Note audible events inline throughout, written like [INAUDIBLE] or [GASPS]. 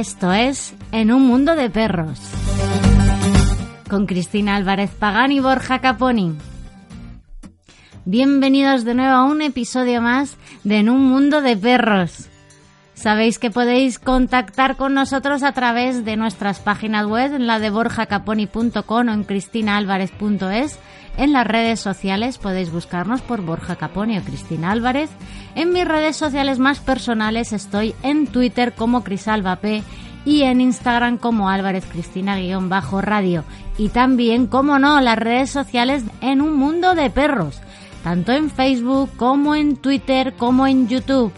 Esto es En un mundo de perros. Con Cristina Álvarez Pagán y Borja Caponi. Bienvenidos de nuevo a un episodio más de En un mundo de perros. Sabéis que podéis contactar con nosotros a través de nuestras páginas web, en la de borjacaponi.com o en cristinaalvarez.es. En las redes sociales podéis buscarnos por Borja Caponi o Cristina Álvarez. En mis redes sociales más personales estoy en Twitter como CrisAlvaP y en Instagram como Álvarez Cristina-radio. Y también, como no, las redes sociales en un mundo de perros, tanto en Facebook como en Twitter como en YouTube.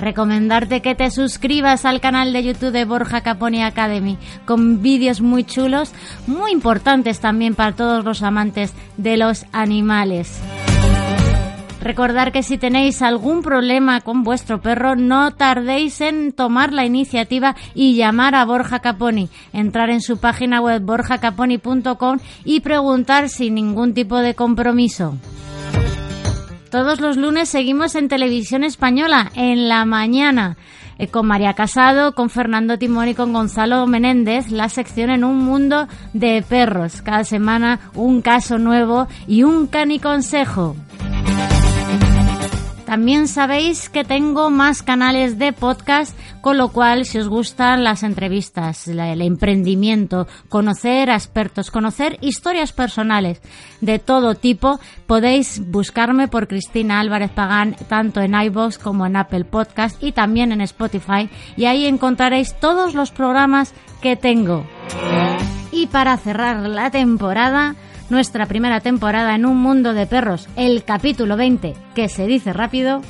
Recomendarte que te suscribas al canal de YouTube de Borja Caponi Academy con vídeos muy chulos, muy importantes también para todos los amantes de los animales. Recordar que si tenéis algún problema con vuestro perro, no tardéis en tomar la iniciativa y llamar a Borja Caponi, entrar en su página web borjacaponi.com y preguntar sin ningún tipo de compromiso. Todos los lunes seguimos en televisión española, en la mañana, eh, con María Casado, con Fernando Timón y con Gonzalo Menéndez, la sección en un mundo de perros. Cada semana un caso nuevo y un caniconsejo. También sabéis que tengo más canales de podcast, con lo cual si os gustan las entrevistas, el emprendimiento, conocer a expertos, conocer historias personales de todo tipo, podéis buscarme por Cristina Álvarez Pagán tanto en iVoox como en Apple Podcast y también en Spotify y ahí encontraréis todos los programas que tengo. Y para cerrar la temporada, nuestra primera temporada en un mundo de perros, el capítulo 20, que se dice rápido,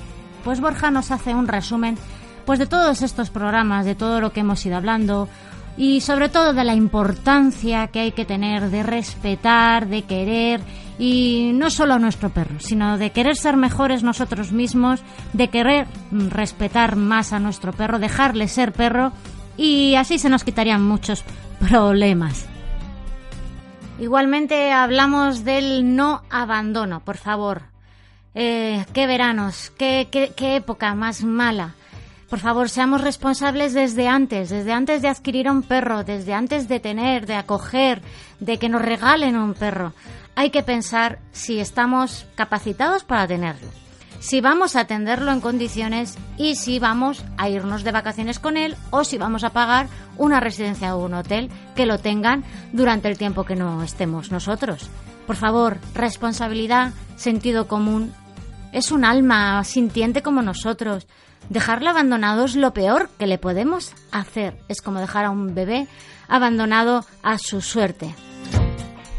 pues Borja nos hace un resumen pues de todos estos programas, de todo lo que hemos ido hablando y sobre todo de la importancia que hay que tener de respetar, de querer y no solo a nuestro perro, sino de querer ser mejores nosotros mismos, de querer respetar más a nuestro perro, dejarle ser perro y así se nos quitarían muchos problemas. Igualmente hablamos del no abandono, por favor. Eh, qué veranos, qué, qué, época más mala. Por favor, seamos responsables desde antes, desde antes de adquirir un perro, desde antes de tener, de acoger, de que nos regalen un perro. Hay que pensar si estamos capacitados para tenerlo si vamos a atenderlo en condiciones y si vamos a irnos de vacaciones con él o si vamos a pagar una residencia o un hotel que lo tengan durante el tiempo que no estemos nosotros. Por favor, responsabilidad, sentido común. Es un alma sintiente como nosotros. Dejarlo abandonado es lo peor que le podemos hacer. Es como dejar a un bebé abandonado a su suerte.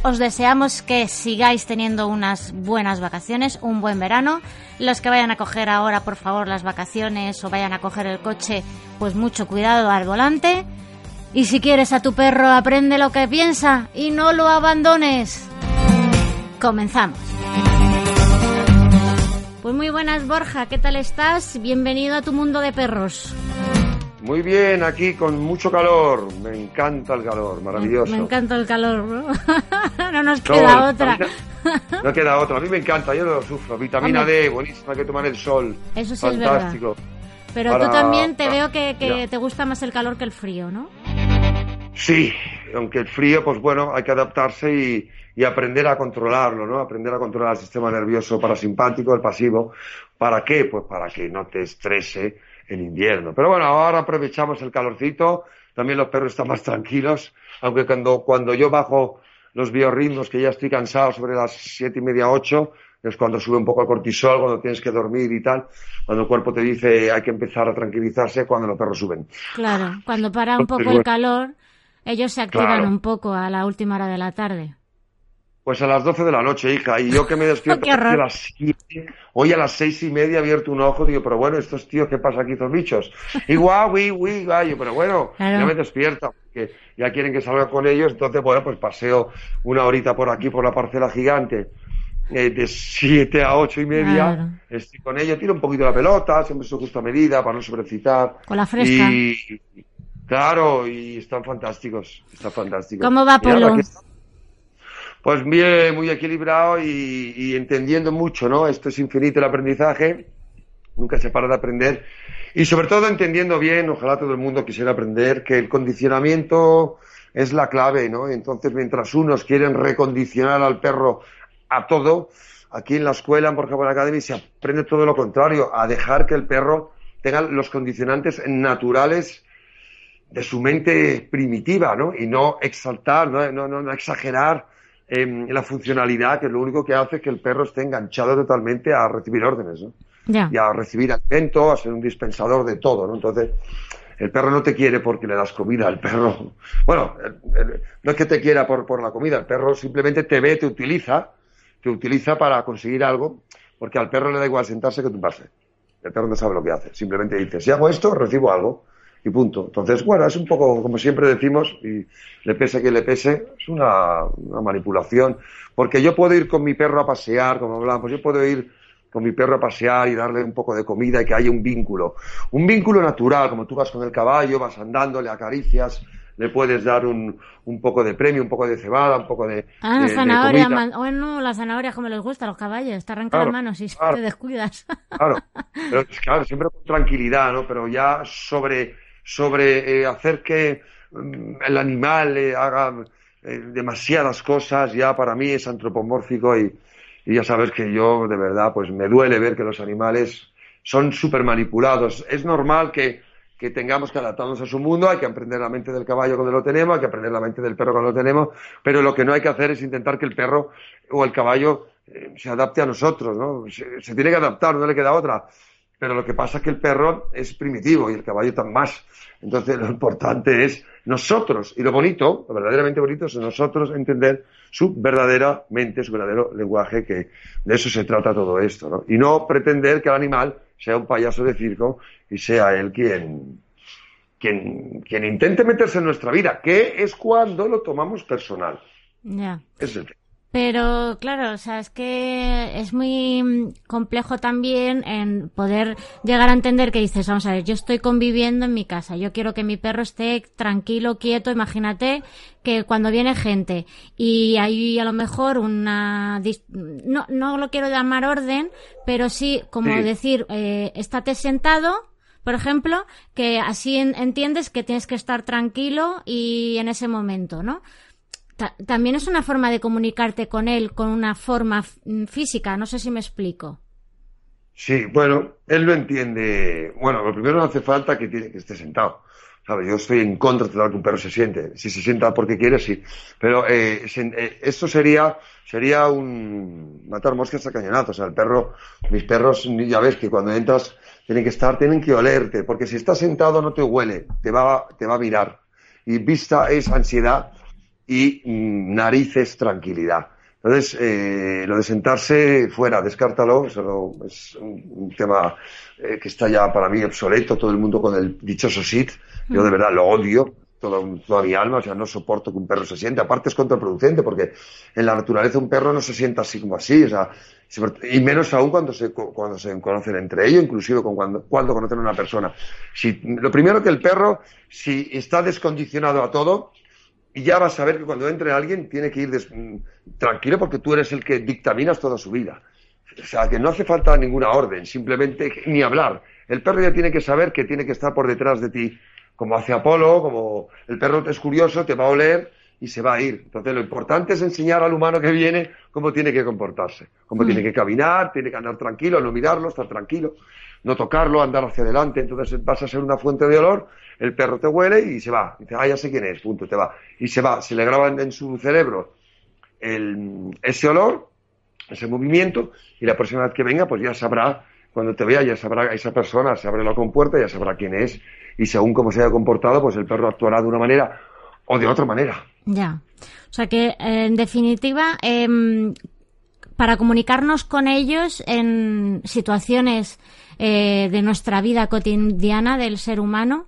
Os deseamos que sigáis teniendo unas buenas vacaciones, un buen verano. Los que vayan a coger ahora, por favor, las vacaciones o vayan a coger el coche, pues mucho cuidado al volante. Y si quieres a tu perro, aprende lo que piensa y no lo abandones. Comenzamos. Pues muy buenas, Borja, ¿qué tal estás? Bienvenido a tu mundo de perros. Muy bien, aquí con mucho calor. Me encanta el calor, maravilloso. Me, encanta el calor, ¿no? [LAUGHS] no nos queda otra. no queda otra. A mí me encanta, yo lo sufro. Vitamina D, buenísima, que tomar el sol. Eso sí Fantástico. Es Pero tú también te veo que, que te gusta más el calor que el frío, ¿no? Sí, aunque el frío, pues bueno, hay que adaptarse y, y aprender a controlarlo, ¿no? Aprender a controlar el sistema nervioso parasimpático, el pasivo. ¿Para qué? Pues para que no te estrese en invierno. Pero bueno, ahora aprovechamos el calorcito, también los perros están más tranquilos, aunque cuando, cuando yo bajo los biorritmos, que ya estoy cansado sobre las siete y media, ocho, es cuando sube un poco el cortisol, cuando tienes que dormir y tal, cuando el cuerpo te dice hay que empezar a tranquilizarse, cuando los perros suben. Claro, cuando para un poco el calor, ellos se activan un poco a la última hora de la tarde. Pues a las 12 de la noche, hija, y yo que me [LAUGHS] despierto a las 7, hoy a las seis y media he abierto un ojo, digo, pero bueno, estos tíos, ¿qué pasa aquí, estos bichos? Y guau, uy, uy, gallo, pero bueno, ya me despierto, porque ya quieren que salga con ellos, entonces, bueno, pues paseo una horita por aquí, por la parcela gigante, eh, de 7 a ocho y media, estoy con ellos, tiro un poquito la pelota, siempre su justa medida, para no sobrecitar. Con la fresca. Y, claro, y están fantásticos, están fantásticos. ¿Cómo va Polo? Pues bien, muy equilibrado y, entendiendo mucho, ¿no? Esto es infinito el aprendizaje, nunca se para de aprender y sobre todo entendiendo bien, ojalá todo el mundo quisiera aprender que el condicionamiento es la clave, ¿no? Entonces, mientras unos quieren recondicionar al perro a todo, aquí en la escuela, en Borja Academy, se aprende todo lo contrario, a dejar que el perro tenga los condicionantes naturales de su mente primitiva, ¿no? Y no exaltar, no, no, no exagerar La funcionalidad, que es lo único que hace que el perro esté enganchado totalmente a recibir órdenes, ¿no? Y a recibir alimento, a ser un dispensador de todo, ¿no? Entonces, el perro no te quiere porque le das comida, [LAUGHS] el perro, bueno, no es que te quiera por, por la comida, el perro simplemente te ve, te utiliza, te utiliza para conseguir algo, porque al perro le da igual sentarse que tumbarse. El perro no sabe lo que hace, simplemente dice, si hago esto, recibo algo y punto. Entonces, bueno, es un poco, como siempre decimos, y le pese que le pese, es una, manipulación, porque yo puedo ir con mi perro a pasear, como hablamos, yo puedo ir con mi perro a pasear y darle un poco de comida y que haya un vínculo. Un vínculo natural, como tú vas con el caballo, vas andando, le acaricias, le puedes dar un, un poco de premio, un poco de cebada, un poco de. Ah, zanahoria. bueno, la zanahoria como les gusta a los caballos, te arrancan las manos y te descuidas. Claro, [LAUGHS] pero claro, siempre con tranquilidad, ¿no? Pero ya sobre sobre eh, hacer que mm, el animal eh, haga eh, demasiadas cosas, ya para mí es antropomórfico y, ya sabes que yo de verdad pues me duele ver que los animales son súper manipulados. Es normal que, que, tengamos que adaptarnos a su mundo, hay que aprender la mente del caballo cuando lo tenemos, hay que aprender la mente del perro cuando lo tenemos, pero lo que no hay que hacer es intentar que el perro o el caballo se adapte a nosotros, ¿no? se, tiene que adaptar, no le queda otra pero lo que pasa es que el perro es primitivo y el caballo tan más. Entonces lo importante es nosotros, y lo bonito, lo verdaderamente bonito es nosotros entender su verdadera mente, su verdadero lenguaje, que de eso se trata todo esto, ¿no? Y no pretender que el animal sea un payaso de circo y sea él quien, quien, quien intente meterse en nuestra vida, que es cuando lo tomamos personal. Ya. Es el pero claro, o sea, es que es muy complejo también en poder llegar a entender que dices, vamos a ver, yo estoy conviviendo en mi casa, yo quiero que mi perro esté tranquilo, quieto, imagínate que cuando viene gente y hay a lo mejor una, no, no lo quiero llamar orden, pero sí como decir, eh, estate sentado, por ejemplo, que así entiendes que tienes que estar tranquilo y en ese momento, ¿no? También es una forma de comunicarte con él con una forma física, no sé si me explico. Sí, bueno, él lo entiende. Bueno, lo primero no hace falta que, que esté sentado. ¿Sabes? Yo estoy en contra de que un perro se siente. Si se sienta porque quiere, sí. Pero eh, eh, esto sería sería un matar moscas a cañonazos. O sea, el perro, mis perros, ya ves que cuando entras tienen que estar, tienen que olerte, porque si estás sentado no te huele, te va, te va a mirar. Y vista es ansiedad y mm, narices tranquilidad. Entonces, eh, lo de sentarse fuera, descártalo, eso es un, tema eh, que está ya para mí obsoleto, todo el mundo con el dichoso sit, yo de mm. verdad lo odio, toda, mi alma, o sea, no soporto que un perro se siente, aparte es contraproducente, porque en la naturaleza un perro no se sienta así como así, o sea, y menos aún cuando se, cuando se conocen entre ellos, inclusive con cuando, cuando conocen a una persona. Si, lo primero que el perro, si está descondicionado a todo, y ya vas a ver que cuando entre alguien tiene que ir mm, tranquilo porque tú eres el que dictaminas toda su vida. O sea, que no hace falta ninguna orden, simplemente ni hablar. El perro ya tiene que saber que tiene que estar por detrás de ti, como hace Apolo, como el perro es curioso, te va a oler y se va a ir. Entonces, lo importante es enseñar al humano que viene cómo tiene que comportarse, cómo tiene mm. que caminar, tiene que andar tranquilo, no mirarlo, estar tranquilo, no tocarlo, andar hacia adelante. Entonces, vas a ser una fuente de olor el perro te huele y se va. Dice, ah, ya sé quién es, punto, te va. Y se va, se le graba en, su cerebro ese olor, ese movimiento, y la vez que venga, pues ya sabrá, cuando te vea, ya sabrá esa persona, se abre la compuerta, ya sabrá quién es, y según cómo se haya comportado, pues el perro actuará de una manera o de otra manera. Ya. O sea que, en definitiva, em, para comunicarnos con ellos en situaciones eh, de nuestra vida cotidiana del ser humano,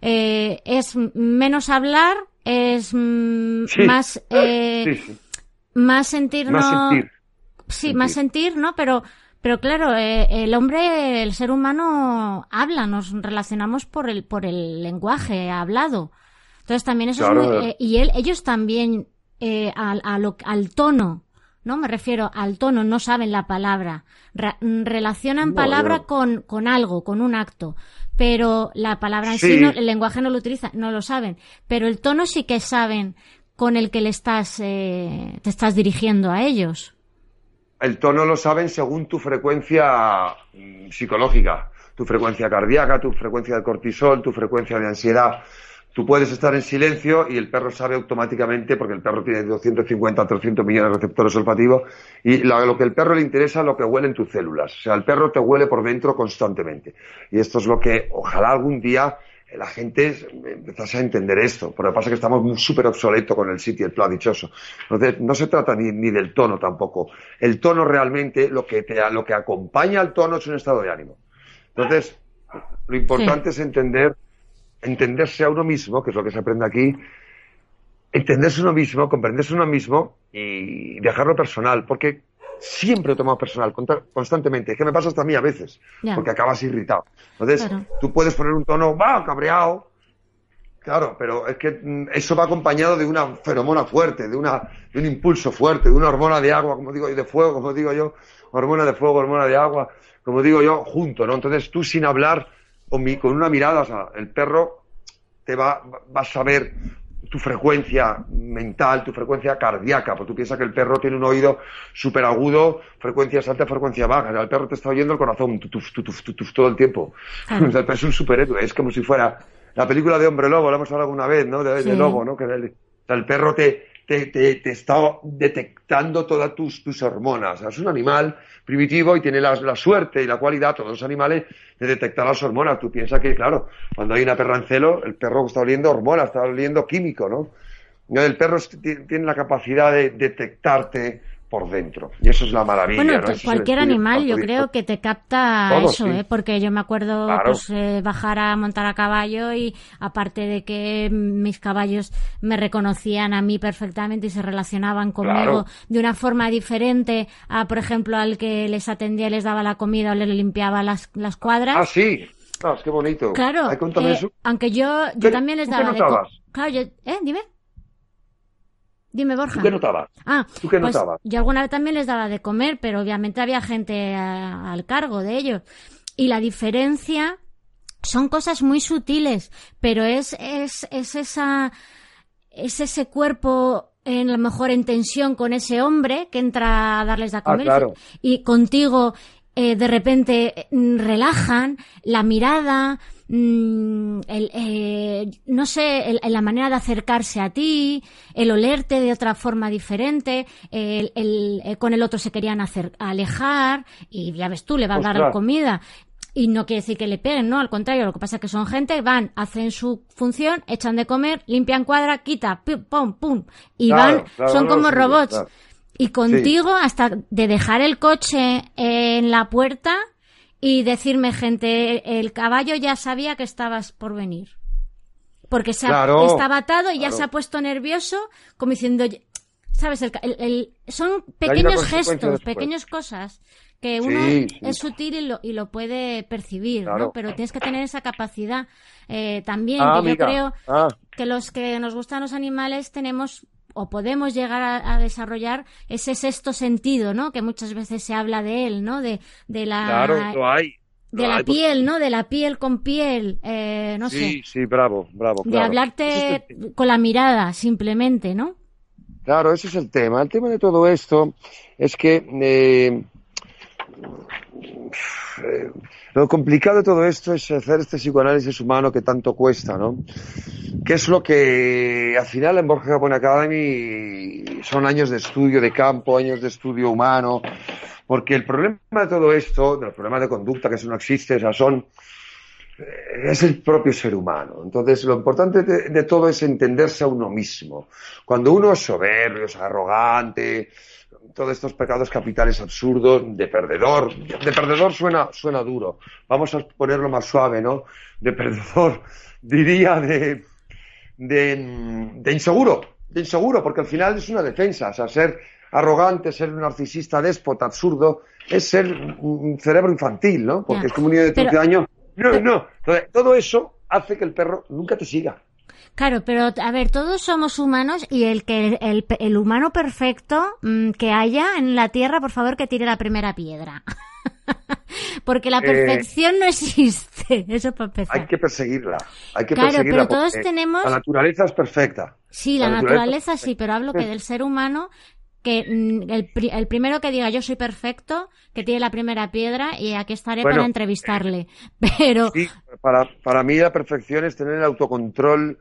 eh, es menos hablar, es más, [GASPS] eh, más sentirnos, más sentir. sí, más sentir, ¿no? Pero, pero claro, el hombre, el ser humano habla, nos relacionamos por el, por el lenguaje hablado. Entonces también eso es muy, y él, ellos también al, al tono ¿no? Me refiero al tono, no saben la palabra. relacionan palabra con, con algo, con un acto. Pero la palabra en sí, el lenguaje no lo utiliza, no lo saben. Pero el tono sí que saben con el que le estás, eh, te estás dirigiendo a ellos. El tono lo saben según tu frecuencia mm, psicológica, tu frecuencia cardíaca, tu frecuencia de cortisol, tu frecuencia de ansiedad. Tú puedes estar en silencio y el perro sabe automáticamente, porque el perro tiene 250 a 300 millones de receptores olfativos, y lo, que el perro le interesa es lo que huele en tus células. O sea, el perro te huele por dentro constantemente. Y esto es lo que ojalá algún día la gente empezase a entender esto. Pero lo que pasa es que estamos súper obsoletos con el sitio, el plan dichoso. Entonces, no se trata ni, ni, del tono tampoco. El tono realmente, lo que, te, lo que acompaña al tono es un estado de ánimo. Entonces, lo importante es entender entenderse a uno mismo, que es lo que se aprende aquí, entenderse a uno mismo, comprenderse a uno mismo y dejarlo personal, porque siempre lo tomamos personal, constantemente. Es que me pasa hasta a mí a veces, porque acabas irritado. Entonces, tú puedes poner un tono, va, cabreado, Claro, pero es que eso va acompañado de una feromona fuerte, de, una, de un impulso fuerte, de una hormona de agua, como digo, y de fuego, como digo yo, hormona de fuego, hormona de agua, como digo yo, junto, ¿no? Entonces tú sin hablar con, con una mirada, o sea, el perro te va, va a saber tu frecuencia mental, tu frecuencia cardíaca, porque tú piensas que el perro tiene un oído súper agudo, frecuencias altas, frecuencia baja. El perro te está oyendo el corazón todo el tiempo. [LAUGHS] el perro es un superhéroe, es como si fuera la película de Hombre Lobo, lo hemos hablado alguna vez, ¿no? De, Lobo, ¿no? Que el perro te, te, está detectando todas tus, tus hormonas. es un animal primitivo y tiene la, la, suerte y la cualidad, todos los animales, de detectar las hormonas. Tú piensas que, claro, cuando hay una perra en celo, el perro está oliendo hormonas, está oliendo químico, ¿no? El perro tiene la capacidad de detectarte por dentro. Y eso es la maravilla. Bueno, cualquier animal yo creo que te capta eso, ¿eh? porque yo me acuerdo pues, eh, bajar a montar a caballo y aparte de que mis caballos me reconocían a mí perfectamente y se relacionaban conmigo de una forma diferente a, por ejemplo, al que les atendía y les daba la comida o les limpiaba las, las cuadras. Ah, sí. Ah, qué bonito. Claro. Eh, aunque yo, yo también les daba de Claro, yo, ¿eh? Dime. Dime, Borja. ¿Tú qué notabas? Ah, ¿Tú qué pues notabas? Yo alguna vez también les daba de comer, pero obviamente había gente al cargo de ellos. Y la diferencia son cosas muy sutiles, pero es, es, es esa, es ese cuerpo en lo mejor en tensión con ese hombre que entra a darles de Ah, comer claro. y contigo eh, de repente mm, relajan la mirada, mm, el, eh, no sé, el- la manera de acercarse a ti, el olerte de otra forma diferente, el, el- eh, con el otro se querían hacer, alejar y ya ves tú, le va a dar Ostras. comida. Y no quiere decir que le peguen, ¿no? Al contrario, lo que pasa es que son gente, van, hacen su función, echan de comer, limpian cuadra, quita, pum, pum, pum. Y Claro, van, claro, son no, como robots. claro. Y contigo, hasta de dejar el coche en la puerta y decirme, gente, el caballo ya sabía que estabas por venir. Porque se ha- Claro, estaba atado y ya se ha puesto nervioso, como diciendo, ¿sabes? El, el- el- son pequeños gestos, pequeñas cosas que uno Sí, sí. es sutil y lo, y lo puede percibir, ¿no? Pero tienes que tener esa capacidad eh, también, Ah, que yo creo Ah, que los que nos gustan los animales tenemos o podemos llegar a, a desarrollar ese sexto sentido, ¿no? Que muchas veces se habla de él, ¿no? De, de la claro, lo hay. de la hay, pues- piel, ¿no? De la piel con piel, eh, no sí, sé, sí, bravo, bravo. de claro. hablarte es con la mirada simplemente, ¿no? Claro, ese es el tema. El tema de todo esto es que eh, eh, lo complicado de todo esto es hacer este psicoanálisis humano que tanto cuesta, ¿no? Que es lo que al final en Borja Japón Academy son años de estudio de campo, años de estudio humano, porque el problema de todo esto, del problema de conducta que eso no existe, son eh, es el propio ser humano. Entonces, lo importante de, todo es entenderse a uno mismo. Cuando uno es soberbio, es arrogante, todos estos pecados capitales absurdos, de perdedor, de perdedor suena, suena duro. Vamos a ponerlo más suave, ¿no? De perdedor, [LAUGHS] diría de, de, de inseguro, de inseguro, porque al final es una defensa, o sea, ser arrogante, ser un narcisista déspota, absurdo, es ser un cerebro infantil, ¿no? Porque es como un niño de 13 años. No, no. todo eso hace que el perro nunca te siga. Claro, pero a ver, todos somos humanos y el que el, el, humano perfecto mm, que haya en la Tierra, por favor, que tire la primera piedra. [LAUGHS] Porque la eh, perfección no existe, [LAUGHS] eso para empezar. Hay que perseguirla, hay que claro, perseguirla. pero todos tenemos... La naturaleza es perfecta. Sí, la, naturaleza sí, pero hablo que del ser humano que mm, el, el, primero que diga yo soy perfecto, que tiene la primera piedra y aquí estaré para entrevistarle. [LAUGHS] Pero sí, para, para mí la perfección es tener el autocontrol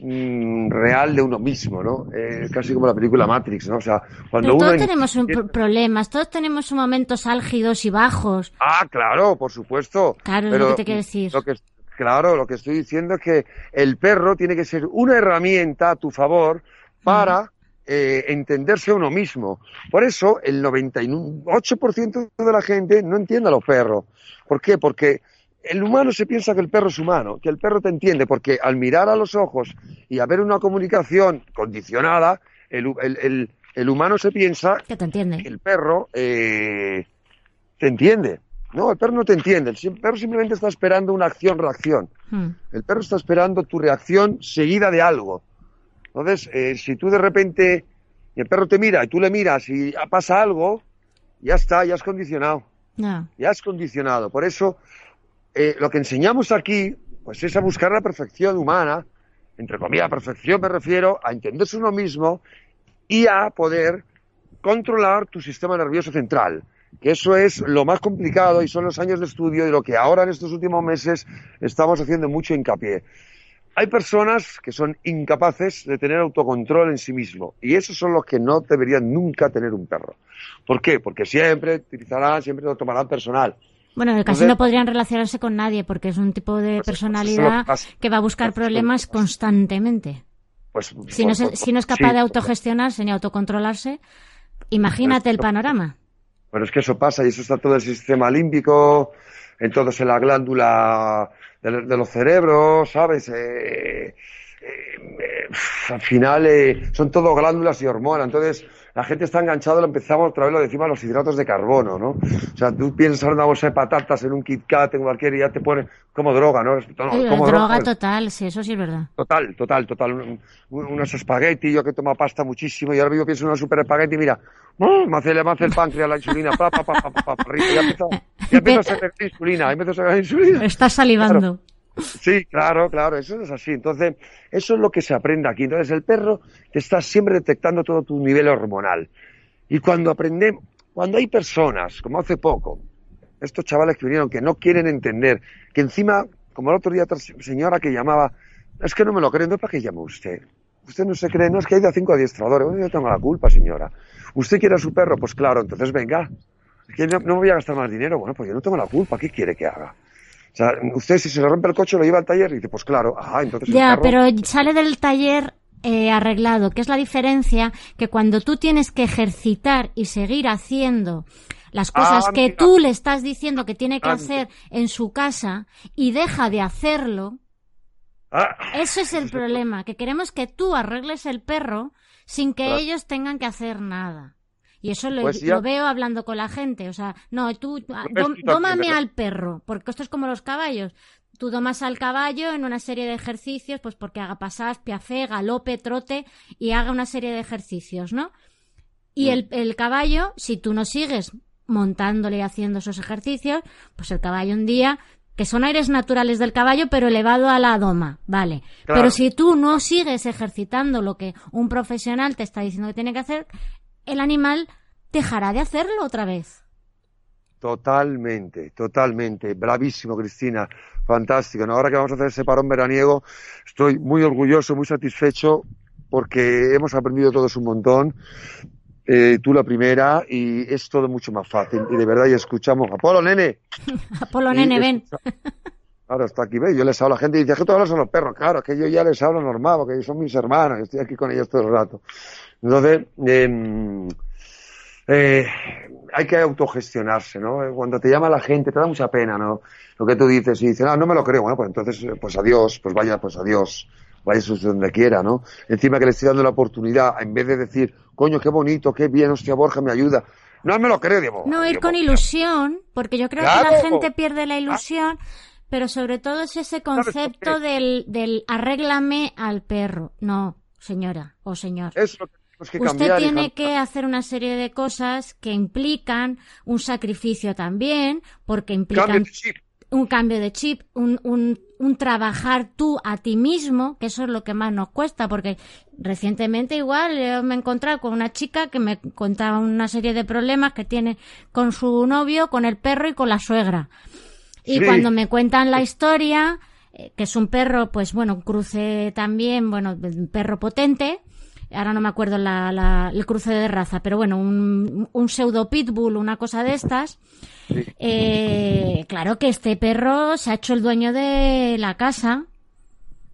mm, real de uno mismo, ¿no? Eh, casi como la película Matrix, ¿no? O sea, cuando Pero uno todos tenemos un problemas, todos tenemos momentos álgidos y bajos. Ah, claro, por supuesto. Claro, es lo que te quiero decir. Lo que, claro, lo que estoy diciendo es que el perro tiene que ser una herramienta a tu favor para eh, entenderse uno mismo. Por eso el 98% de la gente no entiende a los perros. ¿Por qué? Porque el humano se piensa que el perro es humano, que el perro te entiende, porque al mirar a los ojos y a ver una comunicación condicionada, el, humano se piensa que, te entiende. el perro eh, te entiende. No, el perro no te entiende. El perro simplemente está esperando una acción-reacción. Hmm. El perro está esperando tu reacción seguida de algo. Entonces, eh, si tú de repente el perro te mira y tú le miras y pasa algo, ya está, ya has condicionado. Ya has condicionado. Por eso, eh, lo que enseñamos aquí, pues es a buscar la perfección humana, entre comillas, perfección me refiero a entenderse uno mismo y a poder controlar tu sistema nervioso central, que eso es lo más complicado y son los años de estudio y lo que ahora en estos últimos meses estamos haciendo mucho hincapié. Hay personas que son incapaces de tener autocontrol en sí mismo y esos son los que no deberían nunca tener un perro. ¿Por qué? Porque siempre utilizarán, siempre lo tomarán personal. Bueno, casi no podrían relacionarse con nadie porque es un tipo de pues, personalidad que va a buscar problemas constantemente. Pues, si, no, si no es capaz de autogestionarse ni autocontrolarse, imagínate el panorama. Bueno, es que eso pasa y eso está todo el sistema límbico, entonces en la glándula de, los cerebros, ¿sabes? Eh, eh, al final eh, son todo glándulas y hormonas, entonces la gente está enganchada, lo empezamos otra vez lo decimos los hidratos de carbono, ¿no? O sea, tú piensas en una bolsa de patatas, en un Kit Kat, en cualquier, y ya te pone como droga, ¿no? como droga, total, sí, eso sí es verdad. Total, total, total. unos espaguetis, yo que tomo pasta muchísimo, y ahora mismo pienso en una super espagueti, mira, me hace, me hace el páncreas la insulina, pa, pa, pa, pa, pa, pa, ya empezó, ya empezó a sacar insulina, ya empezó a sacar insulina. Sí, claro, claro, eso es así. Entonces, eso es lo que se aprende aquí. Entonces, el perro te está siempre detectando todo tu nivel hormonal. Y cuando aprendemos, cuando hay personas, como hace poco, estos chavales que vinieron que no quieren entender, que encima, como el otro día otra señora que llamaba, es que no me lo creen, ¿para qué llama usted? Usted no se cree, no es que hay cinco adiestradores, bueno, yo tengo la culpa, señora. ¿Usted quiere a su perro? Pues claro, entonces venga. no, no voy a gastar más dinero, bueno, pues yo no tengo la culpa, ¿qué quiere que haga? O sea, usted si se le rompe el coche lo lleva al taller y dice, pues claro, ah, entonces... Ya, pero sale del taller eh, arreglado, que es la diferencia que cuando tú tienes que ejercitar y seguir haciendo las cosas ah, que tú le estás diciendo que tiene que hacer en su casa y deja de hacerlo, ah. eso es el problema, que queremos que tú arregles el perro sin que ellos tengan que hacer nada. Y eso pues lo, veo hablando con la gente. O sea, no, tú ah, tómame al perro, porque esto es como los caballos. Tú domas al caballo en una serie de ejercicios, pues porque haga pasadas, piafé, galope, trote y haga una serie de ejercicios, ¿no? Y el, el caballo, si tú no sigues montándole y haciendo esos ejercicios, pues el caballo un día que son aires naturales del caballo, pero elevado a la doma, vale. Pero si tú no sigues ejercitando lo que un profesional te está diciendo que tiene que hacer, el animal dejará de hacerlo otra vez. Totalmente, totalmente. Bravísimo, Cristina. Fantástico. Ahora que vamos a hacer ese parón veraniego, estoy muy orgulloso, muy satisfecho porque hemos aprendido todos un montón. Eh, tú la primera y es todo mucho más fácil. Y de verdad, y escuchamos, [LAUGHS] Apolo, nene. Apolo, nene, ven. Ahora está aquí, ve, yo les hablo a la gente y dice que tú hablas a los perros. Claro, que yo ya les hablo normal, porque son mis hermanos, estoy aquí con ellos todo el rato. Entonces, eh, eh, hay que autogestionarse, ¿no? Cuando te llama la gente, te da mucha pena, ¿no? Lo que tú dices y dices, ah, no me lo creo, bueno, pues entonces, pues adiós, pues vaya, pues adiós, vaya donde quiera, ¿no? Encima que le estoy dando la oportunidad, en vez de decir, coño, qué bonito, qué bien, hostia, Borja me ayuda. No me lo creo, digo. No, ir con ilusión, porque yo creo que la gente pierde la ilusión, pero sobre todo es ese concepto del, del arréglame al perro. No, señora o señor. Eso Usted tiene que hacer una serie de cosas que implican un sacrificio también, porque implican un cambio de chip, un, un, un, trabajar tú a ti mismo, que eso es lo que más nos cuesta, porque recientemente igual yo me he encontrado con una chica que me contaba una serie de problemas que tiene con su novio, con el perro y con la suegra. Y cuando me cuentan la historia, eh, que es un perro, pues bueno, un cruce también, bueno, un perro potente, ahora no me acuerdo el cruce de raza, pero bueno, un, un pseudo pitbull, una cosa de estas. Eh, claro que este perro se ha hecho el dueño de la casa.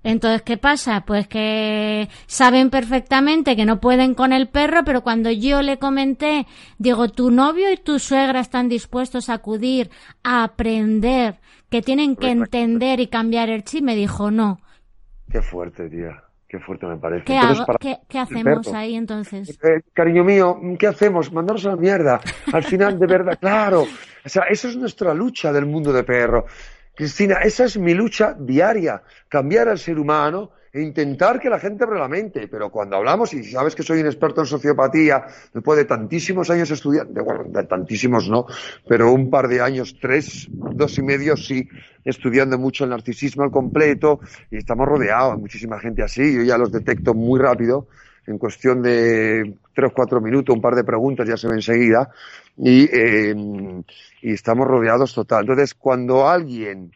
Entonces, ¿qué pasa? Pues que saben perfectamente que no pueden con el perro, pero cuando yo le comenté, digo, tu novio y tu suegra están dispuestos a acudir a aprender, que tienen que entender y cambiar el chip, me dijo, no. Qué fuerte, tía. Qué fuerte me parece. ¿Qué, hacemos ahí entonces? Eh, cariño mío, ¿qué hacemos? Mandarnos a la mierda. Al final, de verdad, [LAUGHS] claro. O sea, esa es nuestra lucha del mundo de perro. Cristina, esa es mi lucha diaria. Cambiar al ser humano e intentar que la gente abra la mente. Pero cuando hablamos, y sabes que soy un experto en sociopatía, después de tantísimos años estudiando, bueno, de tantísimos no, pero un par de años, tres, dos y medio sí, estudiando mucho el narcisismo al completo, y estamos rodeados de muchísima gente así, yo ya los detecto muy rápido, en cuestión de tres o cuatro minutos, un par de preguntas ya se ve enseguida, y, eh, y estamos rodeados total. Entonces, cuando alguien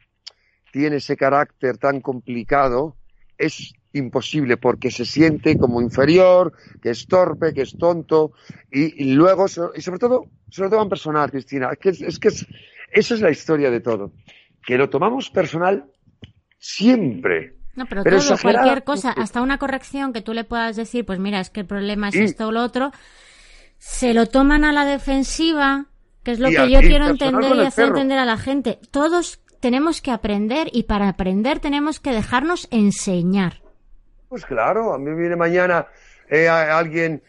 tiene ese carácter tan complicado, es imposible porque se siente como inferior, que es torpe, que es tonto y, luego, y sobre todo, sobre todo en personal, Cristina, es que, es que esa es la historia de todo, que lo tomamos personal siempre. No, pero, todo, cualquier cosa, hasta una corrección que tú le puedas decir, pues mira, es que el problema es esto o lo otro, se lo toman a la defensiva, que es lo que yo quiero entender y hacer entender a la gente. Todos tenemos que aprender y para aprender tenemos que dejarnos enseñar. Pues claro, a mí viene mañana eh, alguien,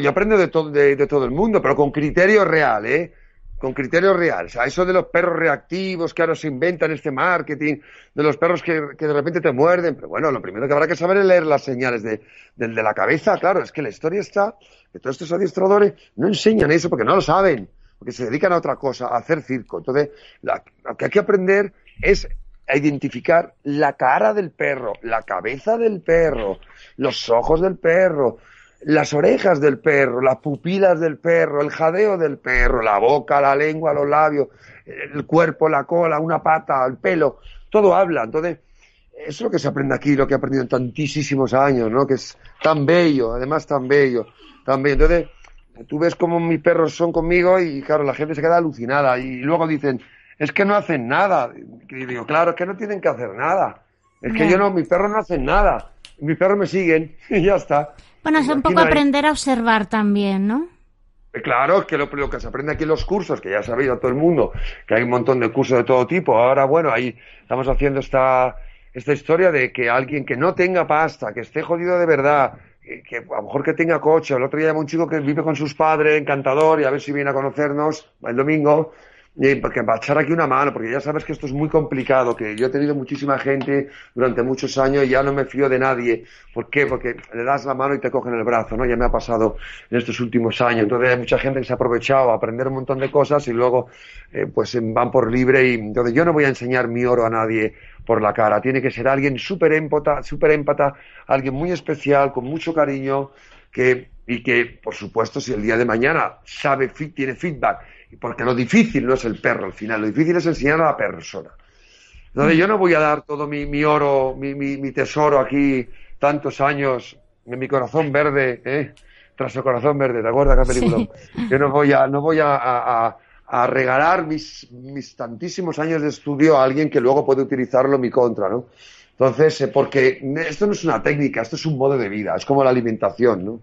yo aprendo de, todo de, todo el mundo, pero con criterio real, ¿eh? Con criterio real. O sea, eso de los perros reactivos que ahora se inventan este marketing, de los perros que, de repente te muerden, pero bueno, lo primero que habrá que saber es leer las señales de, la cabeza, claro, es que la historia está, que todos estos adiestradores no enseñan eso porque no lo saben porque se dedican a otra cosa, a hacer circo. Entonces, lo que hay que aprender es a identificar la cara del perro, la cabeza del perro, los ojos del perro, las orejas del perro, las pupilas del perro, el jadeo del perro, la boca, la lengua, los labios, el cuerpo, la cola, una pata, el pelo, todo habla. Entonces, eso es lo que se aprende aquí, lo que he aprendido en tantísimos años, ¿no? Que es tan bello, además tan bello, tan bello. Entonces, Tú ves cómo mis perros son conmigo y claro, la gente se queda alucinada y luego dicen, es que no hacen nada. Y digo, claro, es que no tienen que hacer nada. Es que yo no, mis perros no hacen nada. Mis perros me siguen [LAUGHS] y ya está. Bueno, es un poco aprender a observar también, ¿no? Eh, claro, que lo, que se aprende aquí en los cursos, que ya ha sabido todo el mundo, que hay un montón de cursos de todo tipo. Ahora, bueno, ahí estamos haciendo esta, esta historia de que alguien que no tenga pasta, que esté jodido de verdad, que, a lo mejor que tenga coche. El otro día llamó un chico que vive con sus padres, encantador, y a ver si viene a conocernos el domingo. Y porque va a echar aquí una mano, porque ya sabes que esto es muy complicado, que yo he tenido muchísima gente durante muchos años y ya no me fío de nadie. ¿Por qué? Porque le das la mano y te cogen el brazo, ¿no? Ya me ha pasado en estos últimos años. Entonces hay mucha gente que se ha aprovechado a aprender un montón de cosas y luego eh, pues van por libre y entonces yo no voy a enseñar mi oro a nadie por la cara. Tiene que ser alguien súper empata, súper empata, alguien muy especial, con mucho cariño, que, y que, por supuesto, si el día de mañana sabe, tiene feedback, porque lo difícil no es el perro al final, lo difícil es enseñar a la persona. Entonces yo no voy a dar todo mi, mi oro, mi, mi, tesoro aquí tantos años en mi corazón verde, ¿eh? tras el corazón verde, ¿te acuerdas qué película? Yo no voy a, no voy a, a, regalar mis, mis tantísimos años de estudio a alguien que luego puede utilizarlo en mi contra, ¿no? Entonces, eh, porque esto no es una técnica, esto es un modo de vida, es como la alimentación, ¿no?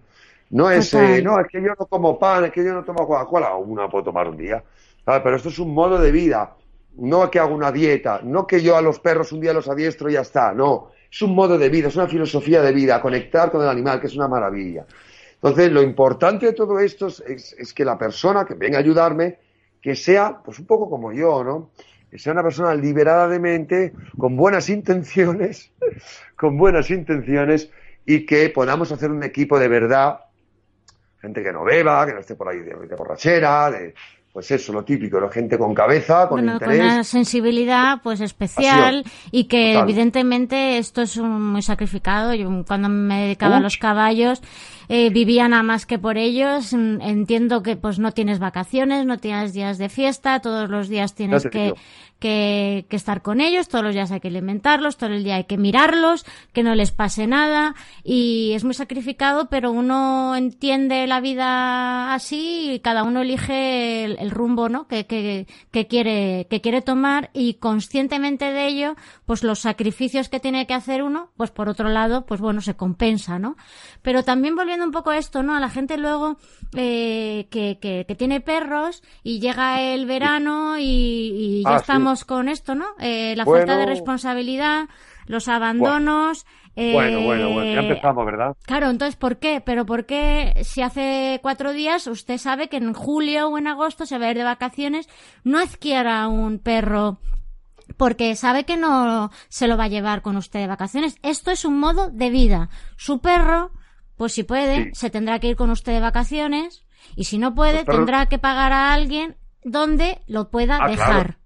No es, eh, no, es que yo no como pan, es que yo no tomo Coca-Cola, una puedo tomar un día, pero esto es un modo de vida, no que hago una dieta, no que yo a los perros un día los adiestro y ya está, no, es un modo de vida, es una filosofía de vida, conectar con el animal, que es una maravilla. Entonces, lo importante de todo esto es, que la persona que venga a ayudarme, que sea, pues un poco como yo, ¿no? Que sea una persona liberada de mente, con buenas intenciones, [LAUGHS] con buenas intenciones, y que podamos hacer un equipo de verdad, gente que no beba, que no esté por ahí de, de borrachera, de, pues eso, lo típico, la gente con cabeza, con bueno, con una sensibilidad pues especial y que evidentemente esto es muy sacrificado. Yo cuando me dedicaba a los caballos eh, vivía nada más que por ellos. Entiendo que pues no tienes vacaciones, no tienes días de fiesta, todos los días tienes que, que, que, estar con ellos, todos los días hay que alimentarlos, todo el día hay que mirarlos, que no les pase nada y es muy sacrificado, pero uno entiende la vida así y cada uno elige el, rumbo, ¿no? Que, que, que, quiere, que quiere tomar y conscientemente de ello, pues los sacrificios que tiene que hacer uno, pues por otro lado, pues bueno, se compensa, ¿no? Pero también volviendo un poco esto, ¿no? A la gente luego eh, que, que, que, tiene perros y llega el verano y, y ya ah, estamos con esto, ¿no? Eh, la falta de responsabilidad, los abandonos. Bueno, bueno, bueno, ya eh, empezamos, ¿verdad? Claro, entonces, ¿por qué? Pero ¿por qué si hace cuatro días usted sabe que en julio o en agosto se va a ir de vacaciones, no adquiera un perro porque sabe que no se lo va a llevar con usted de vacaciones. Esto es un modo de vida. Su perro, pues si puede, se tendrá que ir con usted de vacaciones y si no puede, tendrá que pagar a alguien donde lo pueda ah, dejar.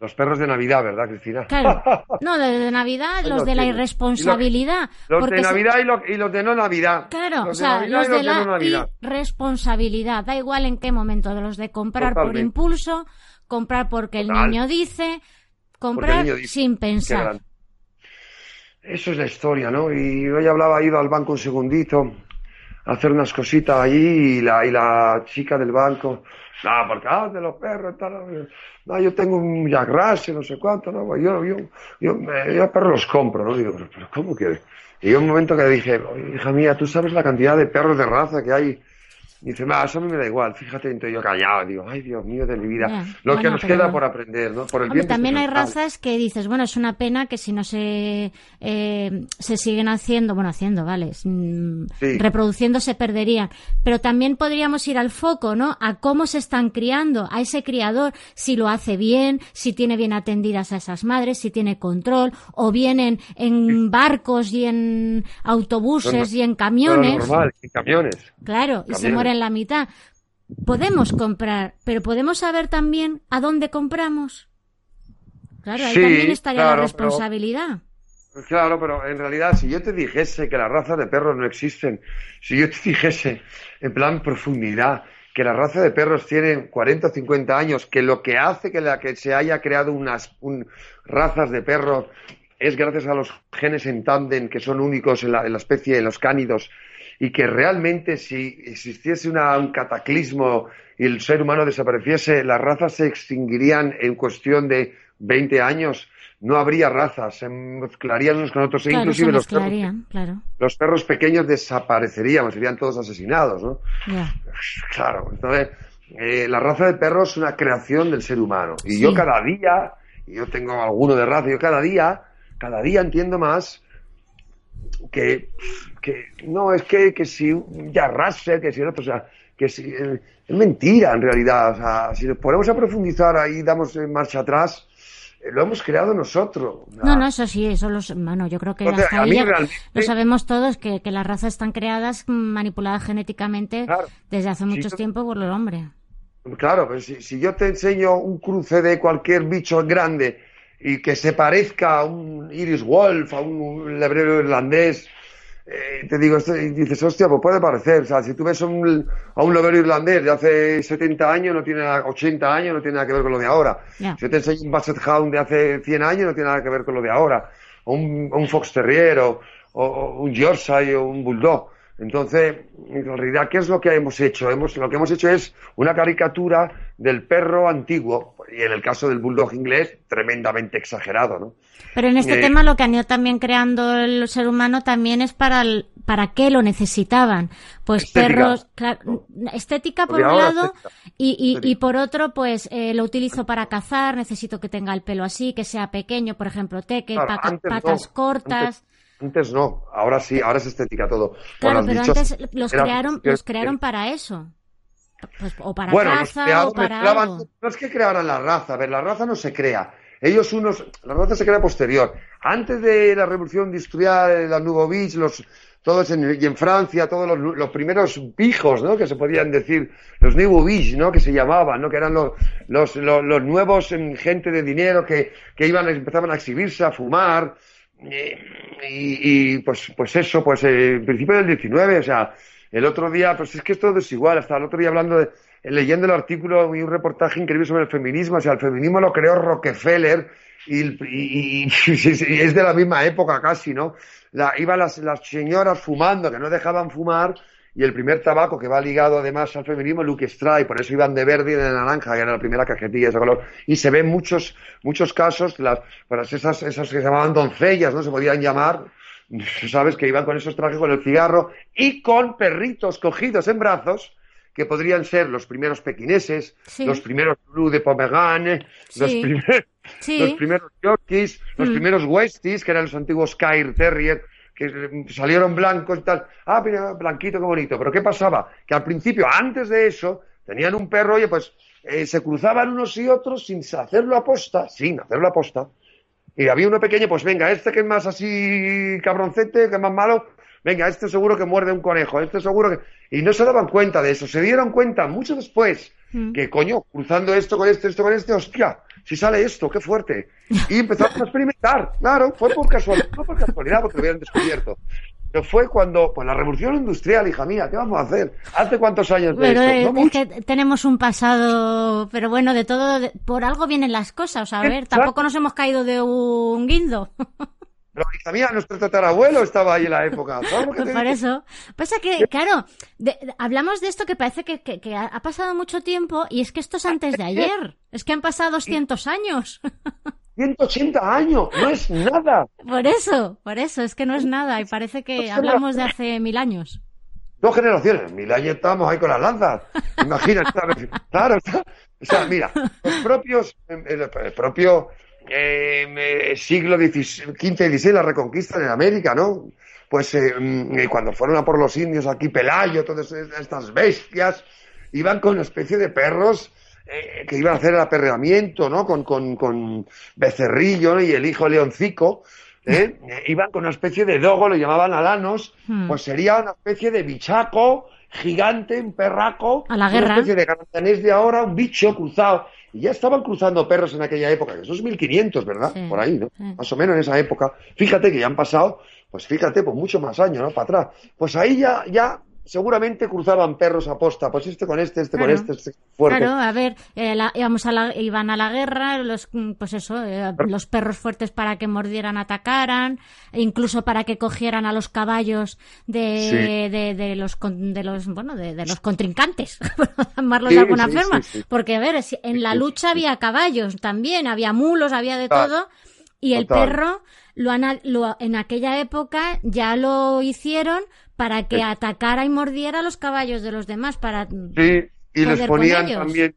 Los perros de Navidad, ¿verdad, Cristina? Claro. [LAUGHS] No, los de Navidad, los de la irresponsabilidad. Los, de Navidad y, los de no Navidad. Claro, o sea, los de, la irresponsabilidad. Da igual en qué momento, de los de comprar por impulso, comprar porque el niño dice, comprar sin pensar. Eso es la historia, ¿no? Y hoy hablaba, ido al banco un segundito a hacer unas cositas allí y la, y la chica del banco, no, porque ah, de los perros, tal, no, yo tengo un Jack Russell, no sé cuánto, no, yo, yo, yo, yo, perros los compro, ¿no? Digo, pero, ¿cómo que? Y un momento que dije, hija mía, tú sabes la cantidad de perros de raza que hay y dice, eso a mí me da igual, fíjate, entonces yo callado, digo, ay Dios mío de mi vida, lo que nos queda por aprender, ¿no? Por el Hombre, también hay razas que dices, bueno, es una pena que si no se, eh, se siguen haciendo, bueno, haciendo, vale, mm, reproduciendo se perderían, pero también podríamos ir al foco, ¿no? A cómo se están criando, a ese criador, si lo hace bien, si tiene bien atendidas a esas madres, si tiene control, o vienen en barcos y en autobuses y en camiones. normal, en camiones. Claro, y se mueren en la mitad. Podemos comprar, pero podemos saber también a dónde compramos. Claro, ahí también estaría la responsabilidad. claro, pero en realidad, si yo te dijese que las razas de perros no existen, si yo te dijese en plan profundidad que la raza de perros tiene 40 o 50 años, que lo que hace que, la, que se haya creado unas razas de perros es gracias a los genes en tándem que son únicos en la, en la especie, en los cánidos, y que realmente si existiese un cataclismo y el ser humano desapareciese, las razas se extinguirían en cuestión de 20 años. No habría razas, se mezclarían unos con otros, e inclusive los perros, los perros pequeños desaparecerían, serían todos asesinados, ¿no? Claro, entonces eh, la raza de perros es una creación del ser humano. Y yo cada día, y yo tengo alguno de raza, yo cada día, cada día entiendo más que, que no, es que, que si ya Russell, que si no, o sea, que si, eh, es mentira en realidad. O sea, si nos ponemos a profundizar ahí, damos marcha atrás, eh, lo hemos creado nosotros. No, no, eso sí, eso los, bueno, yo creo que hasta ahí lo sabemos todos, que, que, las razas están creadas, manipuladas genéticamente desde hace mucho tiempo por el hombre. Claro, pero si, si yo te enseño un cruce de cualquier bicho grande y que se parezca a un Iris Wolf, a un lebrero irlandés, eh, te digo, esto, y dices, hostia, pues puede parecer, o sea, si tú ves un, a un lobero irlandés de hace 70 años, no tiene nada, 80 años, no tiene nada que ver con lo de ahora. Si te enseño un Basset Hound de hace 100 años, no tiene nada que ver con lo de ahora. O un, un Fox Terrier, o, o- o un Yorkshire, o un Bulldog. Entonces, en realidad, ¿qué es lo que hemos hecho? Hemos, lo que hemos hecho es una caricatura del perro antiguo, y en el caso del Bulldog inglés, tremendamente exagerado, ¿no? Pero en este Eh, tema lo que han ido también creando el ser humano también es para el- para qué lo necesitaban. Pues Estética. perros, claro, estética por un lado estética. y, y, y por otro pues eh, lo utilizo para cazar, necesito que tenga el pelo así, que sea pequeño, por ejemplo, teque, Claro, no, patas cortas. Antes, antes no, ahora sí, ahora es estética todo. Claro, pero antes los crearon, los crearon para eso. Pues, o para bueno, creados o para algo. no es que crearan la raza, a ver, la raza no se crea. Ellos unos, la raza se crea posterior. Antes de la revolución industrial, la Nouveau Beach, los, todos en, y en Francia, todos los, los primeros pijos, ¿no? Que se podían decir, los Nouveau Beach, ¿no? Que se llamaban, ¿no? Que eran los, los, los, los nuevos gente de dinero que, que iban, empezaban a exhibirse, a fumar, y, y, pues, pues eso, pues eh, en principio del 19, o sea, el otro día, pues es que es todo desigual, hasta el otro día hablando de, eh, leyendo el artículo y un reportaje increíble sobre el feminismo, o sea, el feminismo lo creó Rockefeller el- y [LAUGHS] es de la misma época casi, ¿no? La, iban las, las señoras fumando, que no dejaban fumar, y el primer tabaco que va ligado además al feminismo, Luke Strike, por eso iban de verde y de naranja, que era la primera cajetilla de ese color. Y se ven muchos, muchos casos, las, pues esas, esas que se llamaban doncellas, ¿no? Se podían llamar, [LAUGHS] ¿sabes? Que iban con esos trajes, con el cigarro, y con perritos cogidos en brazos, que podrían ser los primeros pequineses, Sí. los primeros Blue de Pomerane, los, Sí. los primeros Yorkies, los Mm. primeros Westies, que eran los antiguos Kyr Terrier, que salieron blancos y tal. Ah, mira, blanquito, qué bonito. Pero ¿qué pasaba? Que al principio, antes de eso, tenían un perro, oye, pues eh, se cruzaban unos y otros sin hacerlo aposta, sin hacerlo aposta. Y había uno pequeño, pues venga, este que es más así cabroncete, que es más malo, venga, este seguro que muerde un conejo, este seguro que... Y no se daban cuenta de eso, se dieron cuenta mucho después Mm. que, coño, cruzando esto con este, esto con este, hostia, si sale esto, qué fuerte. Y empezaron a experimentar, claro, fue por casualidad, no por casualidad, porque lo habían descubierto. Pero fue cuando, pues la revolución industrial, hija mía, ¿qué vamos a hacer? ¿Hace cuántos años de Pero esto? es, No es mucho. que tenemos un pasado, pero bueno, de todo, de- por algo vienen las cosas. A ver, Exacto. tampoco nos hemos caído de un guindo. Mía, nuestro tatarabuelo estaba ahí en la época. [LAUGHS] ¿sabes lo que Pues te por eso. Pasa que, claro, de- de- hablamos de esto que parece que, que- que ha pasado mucho tiempo y es que esto es antes de ayer. Es que han pasado 200 años. [LAUGHS] 180 años, no es nada. Por eso, por eso, es que no es nada y parece que hablamos de hace mil años. Dos generaciones, mil años estábamos ahí con las lanzas. Imagínate, [LAUGHS] claro, o sea, mira, los propios, el, el propio eh, siglo XV y XVI, la reconquista en América, ¿no? Pues eh, mm, eh, cuando fueron a por los indios aquí, Pelayo, todas estas bestias, iban con una especie de perros eh, que iban a hacer el aperreamiento, ¿no? Con, con, con Becerrillo ¿no? y el hijo Leoncico, [LAUGHS] ¿eh? Iban con una especie de dogo, lo llamaban alanos, Hmm. pues sería una especie de bichaco gigante, un perraco, A la una guerra. especie de garantanés de ahora, un bicho cruzado. Y ya estaban cruzando perros en aquella época, que eso es 1500, ¿verdad? Sí, Por ahí, ¿no? Más o menos en esa época. Fíjate que ya han pasado, pues fíjate, pues mucho más años, ¿no? Para atrás. Pues ahí ya, ya seguramente cruzaban perros a posta, pues este con este, este Claro. con este, este fuerte. Claro, a ver, eh, la- íbamos a la- iban a la guerra, los, mm, pues eso, eh, los perros fuertes para que mordieran, atacaran, e incluso para que cogieran a los caballos de, Sí. de, de los, de los, bueno, de, de los contrincantes, [LAUGHS] por llamarlos Sí, de alguna sí, forma. Porque, a ver, en la lucha había caballos también, había mulos, había de Total. todo, y el Total. perro, lo, lo- en aquella época ya lo hicieron para que Sí. atacara y mordiera los caballos de los demás, para... Sí, y les ponían también,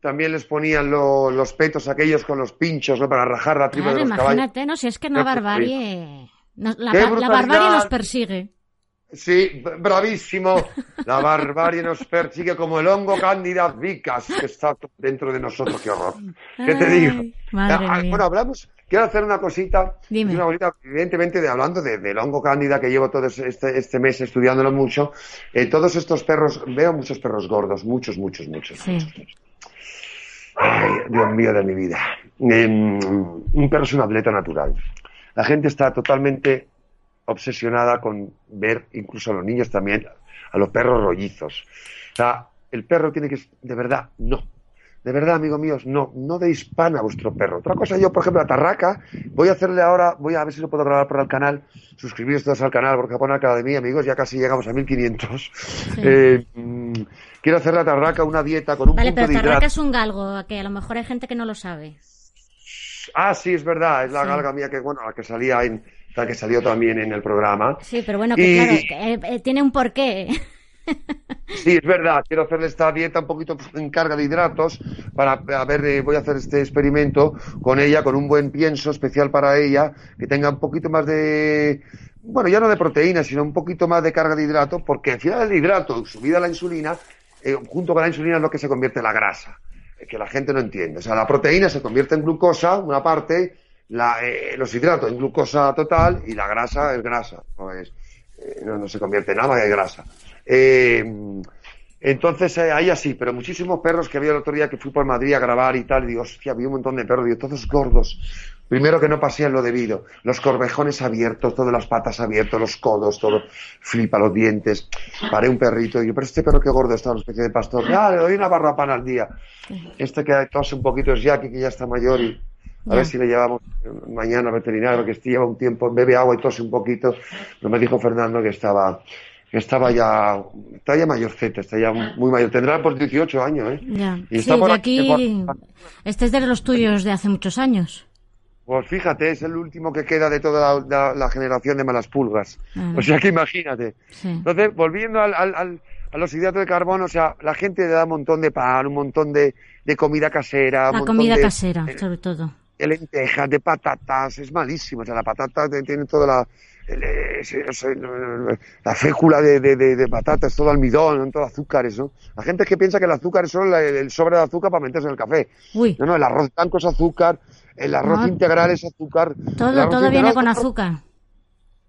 también les ponían lo- los petos aquellos con los pinchos, ¿no? Para rajar la tripa Claro, de los caballos. imagínate, ¿no? Si es que no Qué barbarie. no- la, barbarie nos persigue. Sí, bravísimo. [LAUGHS] La barbarie nos persigue como el hongo cándida vicas que está dentro de nosotros. Qué horror. ¿Qué te Ay, digo? madre Ah, mía. Bueno, hablamos. Quiero hacer una cosita. Dime. Una bonita, evidentemente, de hablando de- del hongo cándida que llevo todo este, este mes estudiándolo mucho. Eh, todos estos perros, veo muchos perros gordos, muchos, muchos, muchos. Sí. Ay, Dios mío de mi vida. Em, un perro es un atleta natural. La gente está totalmente obsesionada con ver, incluso a los niños también, a los perros rollizos. O sea, el perro tiene que, de verdad, no. De verdad, amigos míos, no, no deis pan a vuestro perro. Otra cosa, yo, por ejemplo, a Tarraca, voy a hacerle ahora, voy a ver si lo puedo grabar por el canal, suscribiros todos al canal, porque Japón Academia, amigos, ya casi llegamos a 1500. Eh, mm, quiero hacerle a Tarraca una dieta con un vale, punto pero de Tarraca hidrato. es un galgo, que a lo mejor hay gente que no lo sabe. Ah, sí, es verdad, es la Sí. galga mía que, bueno, la que salía en, la que salió también en el programa. Sí, pero bueno, que Y- claro, que, eh, eh, tiene un porqué. Sí, es verdad, quiero hacerle esta dieta un poquito en carga de hidratos para a ver, eh, voy a hacer este experimento con ella, con un buen pienso especial para ella, que tenga un poquito más de, bueno, ya no de proteína, sino un poquito más de carga de hidrato, porque al final el hidrato, subida la insulina, eh, junto con la insulina es lo que se convierte en la grasa, eh, que la gente no entiende. O sea, la proteína se convierte en glucosa, una parte, la, eh, los hidratos en glucosa total y la grasa es grasa, no es, no, se convierte en nada, es grasa. Eh, entonces, eh, ahí así, pero muchísimos perros que había el otro día que fui por Madrid a grabar y tal, y digo, hostia, había un montón de perros, digo, todos gordos. Primero que no pasean lo debido, los corvejones abiertos, todas las patas abiertas, los codos, todo, flipa los dientes. Paré un perrito y digo, pero este perro qué gordo está, una especie de pastor. Ya, le doy una barra pan al día. Este que tose un poquito es Jackie, que ya está mayor y a ver si le llevamos mañana al veterinario, que este lleva un tiempo, bebe agua y tose un poquito. Pero me dijo Fernando que estaba, que estaba ya, está ya mayorcete, está ya muy mayor. Tendrá por 18 años, ¿eh? Ya. Y Sí, está por de aquí- aquí. Este es de los tuyos de hace muchos años. Pues fíjate, es el último que queda de toda la, la- la generación de malas pulgas. Ah. O sea que imagínate. Sí. Entonces, volviendo al, al- al- a los hidratos de carbono, o sea, la gente le da un montón de pan, un montón de, de comida casera, La comida de, casera, sobre todo. de lentejas, de patatas, es malísimo. O sea, la patata tiene toda la, la fécula de, de, de, de patata, es todo almidón, todo azúcares, ¿no? La gente es que piensa que el azúcar es solo el, sobre de azúcar para meterse en el café. Uy, No, no, el arroz blanco es azúcar, el arroz No. integral es azúcar. todo, todo viene con azúcar.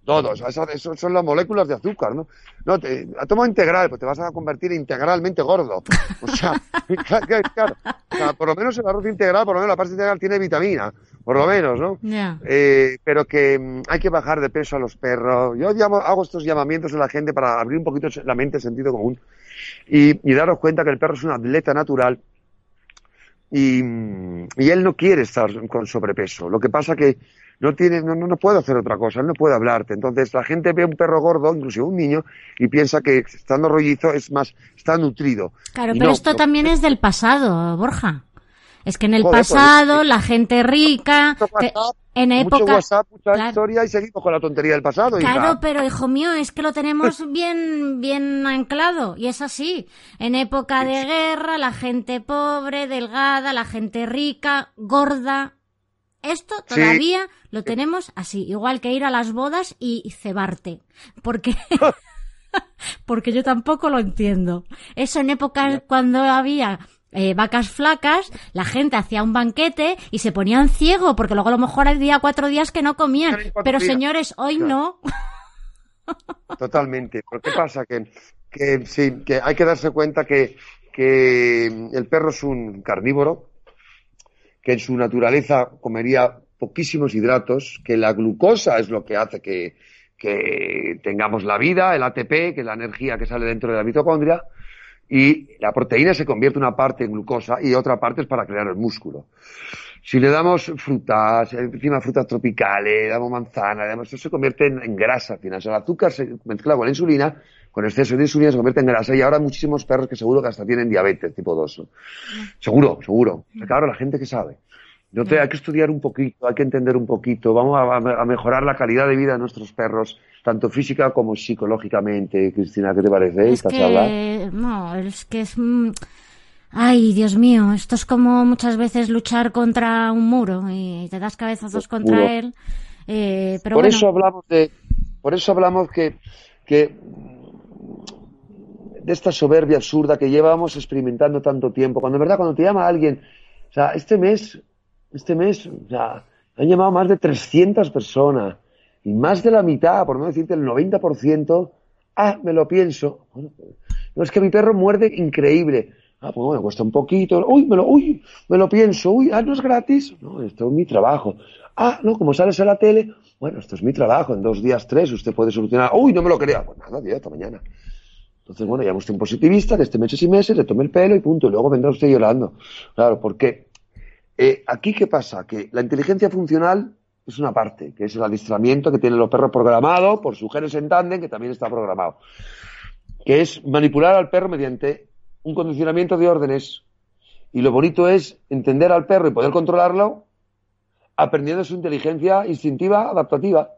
Todo, o sea, eso, eso son las moléculas de azúcar, ¿no? No, te, a toma integral, pues te vas a convertir integralmente gordo. O sea, [LAUGHS] claro, claro, o sea, por lo menos el arroz integral, por lo menos la parte integral tiene vitamina, por lo menos, ¿no? Eh, pero que mm, hay que bajar de peso a los perros. Yo llamo, hago estos llamamientos a la gente para abrir un poquito la mente, sentido común, y, y daros cuenta que el perro es un atleta natural y, mm, y él no quiere estar con sobrepeso. Lo que pasa que no tiene, no, no, puede hacer otra cosa, él no puede hablarte. Entonces la gente ve un perro gordo, inclusive un niño, y piensa que estando rollizo es más, está nutrido. Claro, pero no, esto no. también es del pasado, Borja. Es que en el Joder, pues, pasado la gente rica, Mucho WhatsApp, en mucho época... WhatsApp, mucha Claro. historia y seguimos con la tontería del pasado. hija. Claro, pero hijo mío, es que lo tenemos [LAUGHS] bien, bien anclado. Y es así. En época de guerra, la gente pobre, delgada, la gente rica, gorda. Esto Sí. todavía lo tenemos así. Igual que ir a las bodas y cebarte. Porque, [LAUGHS] [LAUGHS] porque yo tampoco lo entiendo. Eso en épocas cuando había eh, vacas flacas, la gente hacía un banquete y se ponían ciego, porque luego a lo mejor había cuatro días que no comían. Pero días. señores, hoy Claro. no. Totalmente. ¿Pero qué pasa? Que, que sí, que hay que darse cuenta que, que el perro es un carnívoro, que en su naturaleza comería poquísimos hidratos, que la glucosa es lo que hace que, que tengamos la vida, el ATP, que es la energía que sale dentro de la mitocondria, y la proteína se convierte una parte en glucosa y otra parte es para crear el músculo. Si le damos frutas, encima frutas tropicales, le damos manzana, le damos, eso se convierte en, en grasa al final. O sea, el azúcar se mezcla con la insulina, con exceso de insulina se convierte en grasa y ahora hay muchísimos perros que seguro que hasta tienen diabetes tipo 2. ¿no? Seguro, seguro. O sea, claro, la gente que sabe. Entonces hay que estudiar un poquito, hay que entender un poquito, vamos a, a mejorar la calidad de vida de nuestros perros, tanto física como psicológicamente. Cristina, ¿qué te parece Es esta charla? que, no, es que es... Ay, Dios mío, esto es como muchas veces luchar contra un muro y te das cabezazos contra Muro. él. eh, pero por bueno, eso hablamos de por eso hablamos que, que de esta soberbia absurda que llevamos experimentando tanto tiempo cuando en verdad cuando te llama alguien o sea este mes este mes o sea han llamado más de 300 personas y más de la mitad por no decirte el 90% ah me lo pienso Bueno, no es que mi perro muerde increíble Ah, pues bueno, cuesta un poquito. Uy, me lo, uy, me lo pienso. Uy, ah, no es gratis. No, esto es mi trabajo. Ah, no, como sales en la tele, bueno, esto es mi trabajo. En dos días, tres, usted puede solucionar. Uy, no me lo crea. Pues nada, hasta mañana. Entonces, bueno, llama usted un positivista de este meses y meses, le tome el pelo y punto. Y luego vendrá usted llorando. Claro, porque eh, aquí, ¿qué pasa? Que la inteligencia funcional es una parte, que es el adiestramiento que tienen los perros programado por su genes en tándem, que también está programado. Que es manipular al perro mediante un condicionamiento de órdenes. Y lo bonito es entender al perro y poder controlarlo aprendiendo su inteligencia instintiva adaptativa.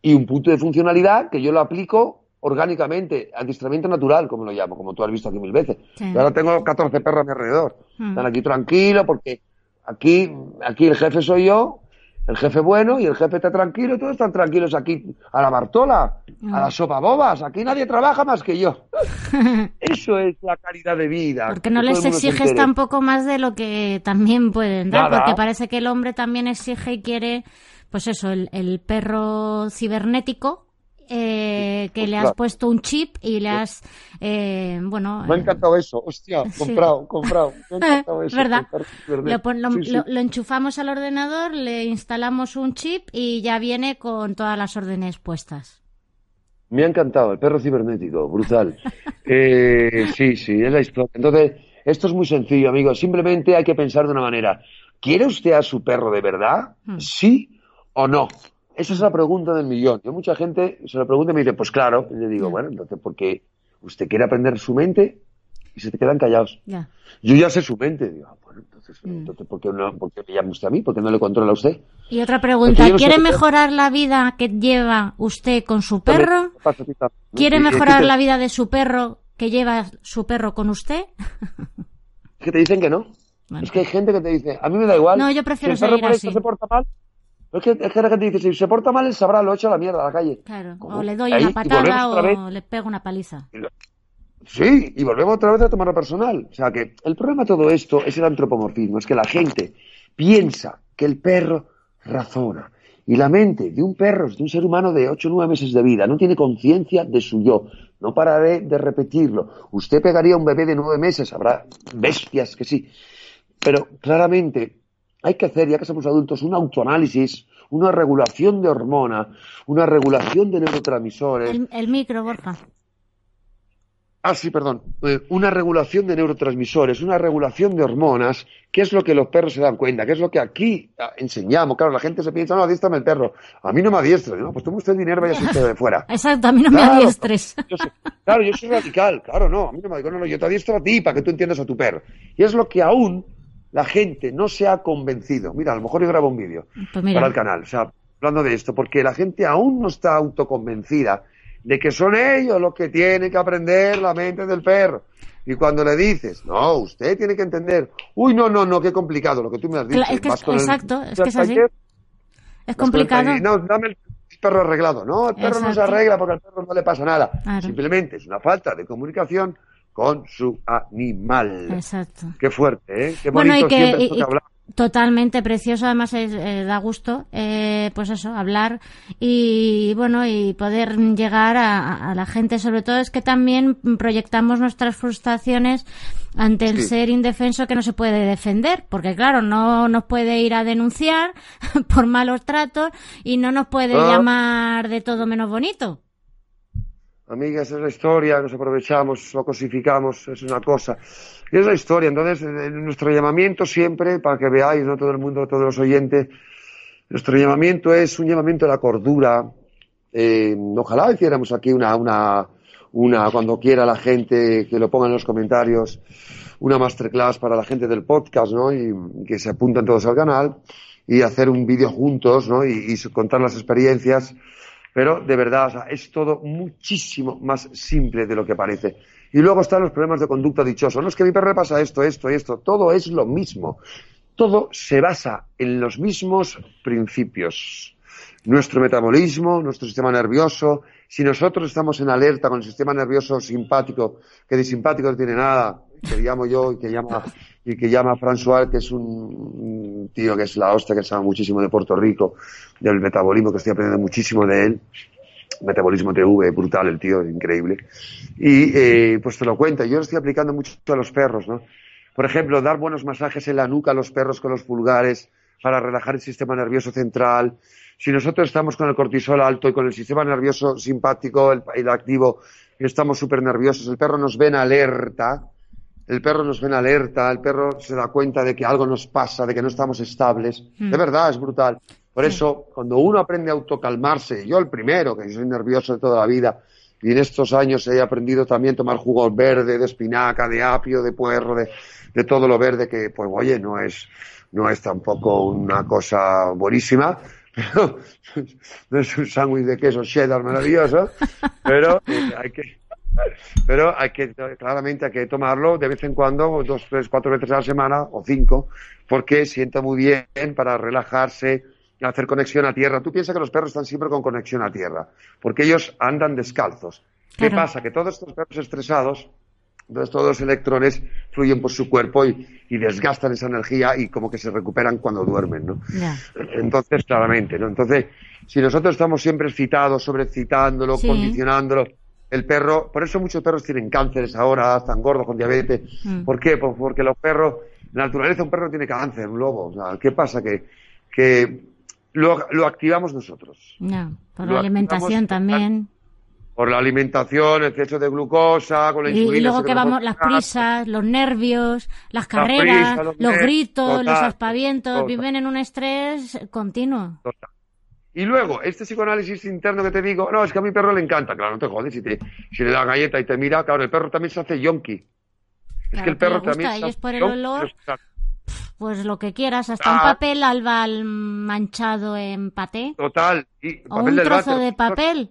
Y un punto de funcionalidad que yo lo aplico orgánicamente, adiestramiento natural, como lo llamo, como tú has visto aquí mil veces. Ahora tengo 14 perros a mi alrededor. Hmm. Están aquí tranquilos porque aquí, aquí el jefe soy yo, el jefe bueno y el jefe está tranquilo, todos están tranquilos aquí a la Bartola, a la hmm. sopa bobas, aquí nadie trabaja más que yo. [LAUGHS] Eso es la calidad de vida. Porque no les exiges tampoco más de lo que también pueden dar, porque parece que el hombre también exige y quiere, pues eso, el perro cibernético eh, que le has puesto un chip y le has, eh, bueno... Me ha encantado eso, hostia, [LAUGHS] comprado, comprado. Me ha [LAUGHS] encantado eso. ¿Verdad? Lo, enchufamos al ordenador, le instalamos un chip y ya viene con todas las órdenes puestas. Me ha encantado, el perro cibernético, brutal. [LAUGHS] eh, sí, sí, es la historia. Entonces, esto es muy sencillo, amigos. Simplemente hay que pensar de una manera. ¿Quiere usted a su perro de verdad? Hmm. ¿Sí o no? Esa es la pregunta del millón. Yo mucha gente se lo pregunta y me dice, pues claro. Y le digo, bueno, entonces, porque usted quiere aprender su mente y se te quedan callados. Yo ya sé su mente. Digo, ah, bueno, entonces, mm. entonces ¿por, qué no, ¿por qué me llama usted a mí? ¿Por qué no le controla a usted? Y otra pregunta, ¿quiere mejorar la vida que lleva usted con su perro? ¿Quiere mejorar la vida de su perro que lleva su perro con usted? Es que te dicen que no. Es que hay gente que te dice, a mí me da igual. No, yo prefiero si el perro por así. se porta mal, es que, es que la gente dice, si se porta mal, él sabrá, lo echa a la mierda a la calle. Claro, o le doy una patada o le pego una paliza. Sí, y volvemos otra vez a tomarlo personal. O sea que el problema de todo esto es el antropomorfismo, es que la gente piensa que el perro razona. Y la mente de un perro, de un ser humano de 8 o 9 meses de vida, no tiene conciencia de su yo. No pararé de repetirlo. Usted pegaría a un bebé de 9 meses, habrá bestias que sí. Pero claramente hay que hacer, ya que somos adultos, un autoanálisis, una regulación de hormonas, una regulación de neurotransmisores. El, micro, Borja. Ah, sí, perdón. Eh, una regulación de neurotransmisores, una regulación de hormonas, ¿qué es lo que los perros se dan cuenta? ¿Qué es lo que aquí ah, enseñamos? Claro, la gente se piensa, no, adiéstrame el perro. A mí no me adiestres, ¿no? Pues toma usted dinero, vaya usted de fuera. [LAUGHS] Exacto, a mí no me adiestres. claro, yo soy radical, claro, no. A mí no me digo, no, no, yo te adiestro a ti para que tú entiendas a tu perro. Y es lo que aún la gente no se ha convencido. Mira, a lo mejor yo grabo un vídeo pues para el canal, o sea, hablando de esto, porque la gente aún no está autoconvencida de que son ellos los que tienen que aprender la mente del perro. Y cuando le dices, no, usted tiene que entender, uy, no, no, no, qué complicado lo que tú me has dicho. es que exacto, es que es así. Es complicado. no, dame el perro arreglado. No, el perro no se arregla porque al perro no le pasa nada. Simplemente es una falta de comunicación con su animal. Exacto. Qué fuerte, ¿eh? Qué bonito siempre hablar. Totalmente precioso, además eh, da gusto, eh, pues eso, hablar y bueno y poder llegar a, la gente. Sobre todo es que también proyectamos nuestras frustraciones ante el ser indefenso que no se puede defender, porque claro, no nos puede ir a denunciar [LAUGHS] por malos tratos y no nos puede ah. llamar de todo menos bonito. Amigas, es la historia, nos aprovechamos, lo cosificamos, es una cosa. Y es la historia, entonces nuestro llamamiento siempre, para que veáis, no todo el mundo, todos los oyentes, nuestro llamamiento es un llamamiento a la cordura. Eh, ojalá hiciéramos aquí una, una, una, cuando quiera la gente que lo ponga en los comentarios, una masterclass para la gente del podcast, ¿no? Y, que se apunten todos al canal y hacer un vídeo juntos, ¿no? Y contar las experiencias pero de verdad, es todo muchísimo más simple de lo que parece. Y luego están los problemas de conducta dichoso. No es que mi perro le pasa esto, esto y esto. Todo es lo mismo. Todo se basa en los mismos principios. Nuestro metabolismo, nuestro sistema nervioso. Si nosotros estamos en alerta con el sistema nervioso simpático, que de simpático no tiene nada, que llamo yo y que llama, y que llama François, que es un, tío que es la hostia, que sabe muchísimo de Puerto Rico, del metabolismo, que estoy aprendiendo muchísimo de él. metabolismo TV brutal el tío, increíble. Y eh, pues te lo cuenta. Yo lo estoy aplicando mucho a los perros, ¿no? Por ejemplo, dar buenos masajes en la nuca a los perros con los pulgares para relajar el sistema nervioso central. Si nosotros estamos con el cortisol alto y con el sistema nervioso simpático, el, el activo, estamos súper nerviosos, el perro nos ve en alerta, el perro nos ve en alerta, el perro se da cuenta de que algo nos pasa, de que no estamos estables. Mm. De verdad, es brutal. Por eso, cuando uno aprende a autocalmarse, yo el primero, que soy nervioso de toda la vida, y en estos años he aprendido también a tomar jugo verde, de espinaca, de apio, de puerro, de, de todo lo verde, que pues oye, no es, no es tampoco una cosa buenísima, [LAUGHS] pero no es un sándwich de queso cheddar maravilloso, pero eh, hay que, pero hay que, claramente hay que tomarlo de vez en cuando, dos, tres, cuatro veces a la semana, o cinco, porque sienta muy bien para relajarse, hacer conexión a tierra. Tú piensas que los perros están siempre con conexión a tierra, porque ellos andan descalzos. ¿Qué Claro. pasa? Que todos estos perros estresados, entonces todos los electrones fluyen por su cuerpo y, y desgastan esa energía y como que se recuperan cuando duermen, ¿no? Entonces, claramente, ¿no? Entonces, si nosotros estamos siempre excitados, sobreexcitándolo, Sí. condicionándolo, el perro, por eso muchos perros tienen cánceres ahora, están gordos con diabetes. Mm. ¿Por qué? Pues porque los perros, en la naturaleza un perro tiene cáncer, un lobo. O sea, ¿qué pasa? Que, que lo, lo activamos nosotros. Ya. Por Lo la alimentación también. Por la alimentación, exceso de glucosa, con la Y, insulina. y luego que vamos, las prisas, los nervios, las carreras, prisas, los los nervios, gritos, los total, aspavientos, total. viven en un estrés continuo. Y luego, este psicoanálisis interno que te digo, no, es que a mi perro le encanta, claro, no te jodes, si, te, si le da galleta y te mira, claro, el perro también se hace yonki. Es que el perro también se hace por el olor, pero- Pues lo que quieras, hasta un Ah. papel albal manchado en paté Total. Y o papel un trozo váter, de papel.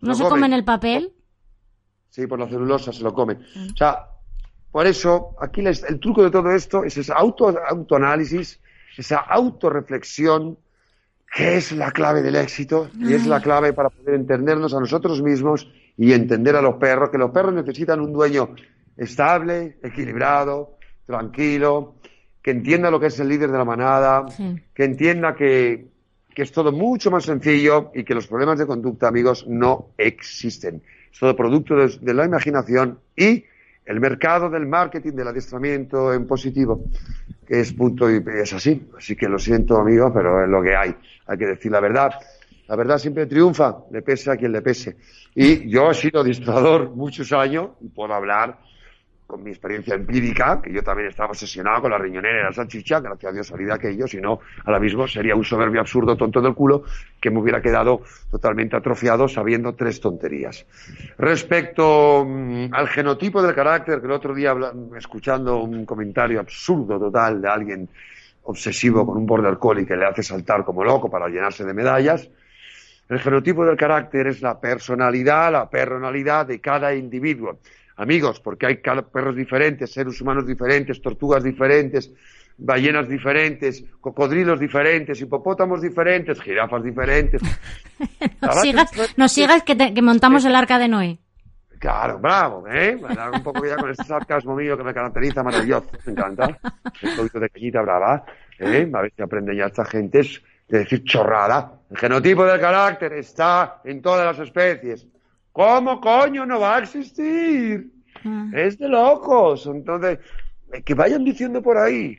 ¿No se comen. comen el papel? Sí, por la celulosa se lo comen. O sea, por eso, aquí les- el truco de todo esto es ese auto, autoanálisis, esa autorreflexión, que es la clave del éxito y es la clave para poder entendernos a nosotros mismos y entender a los perros, que los perros necesitan un dueño estable, equilibrado, tranquilo, que entienda lo que es el líder de la manada, Sí. que entienda que, que es todo mucho más sencillo y que los problemas de conducta, amigos, no existen. Es todo producto de, de la imaginación y el mercado del marketing, del adiestramiento en positivo, es punto y es así. Así que lo siento, amigos, pero es lo que hay. Hay que decir la verdad. La verdad siempre triunfa, le pese a quien le pese. Y yo he sido adiestrador muchos años y puedo hablar con mi experiencia empírica, que yo también estaba obsesionado con la riñonera y la salchicha, gracias a Dios salí de aquello, si no, ahora mismo sería un soberbio absurdo tonto del culo que me hubiera quedado totalmente atrofiado sabiendo tres tonterías. Respecto mm, al genotipo del carácter, que el otro día escuchando un comentario absurdo total de alguien obsesivo con un border collie que le hace saltar como loco para llenarse de medallas, el genotipo del carácter es la personalidad, la personalidad de cada individuo. Amigos, porque hay perros diferentes, seres humanos diferentes, tortugas diferentes, ballenas diferentes, cocodrilos diferentes, hipopótamos diferentes, jirafas diferentes. [LAUGHS] No sigas, que- no sigas que, te- que montamos el arca de Noé. Claro, bravo, ¿eh? Me da un poco ya con este sarcasmo mío que me caracteriza maravilloso, me encanta. Poquito de cañita brava, ¿eh? A ver si aprende ya esta gente de decir chorrada. El genotipo del carácter está en todas las especies. ¿Cómo coño no va a existir? Ah. Es de locos. Entonces, que vayan diciendo por ahí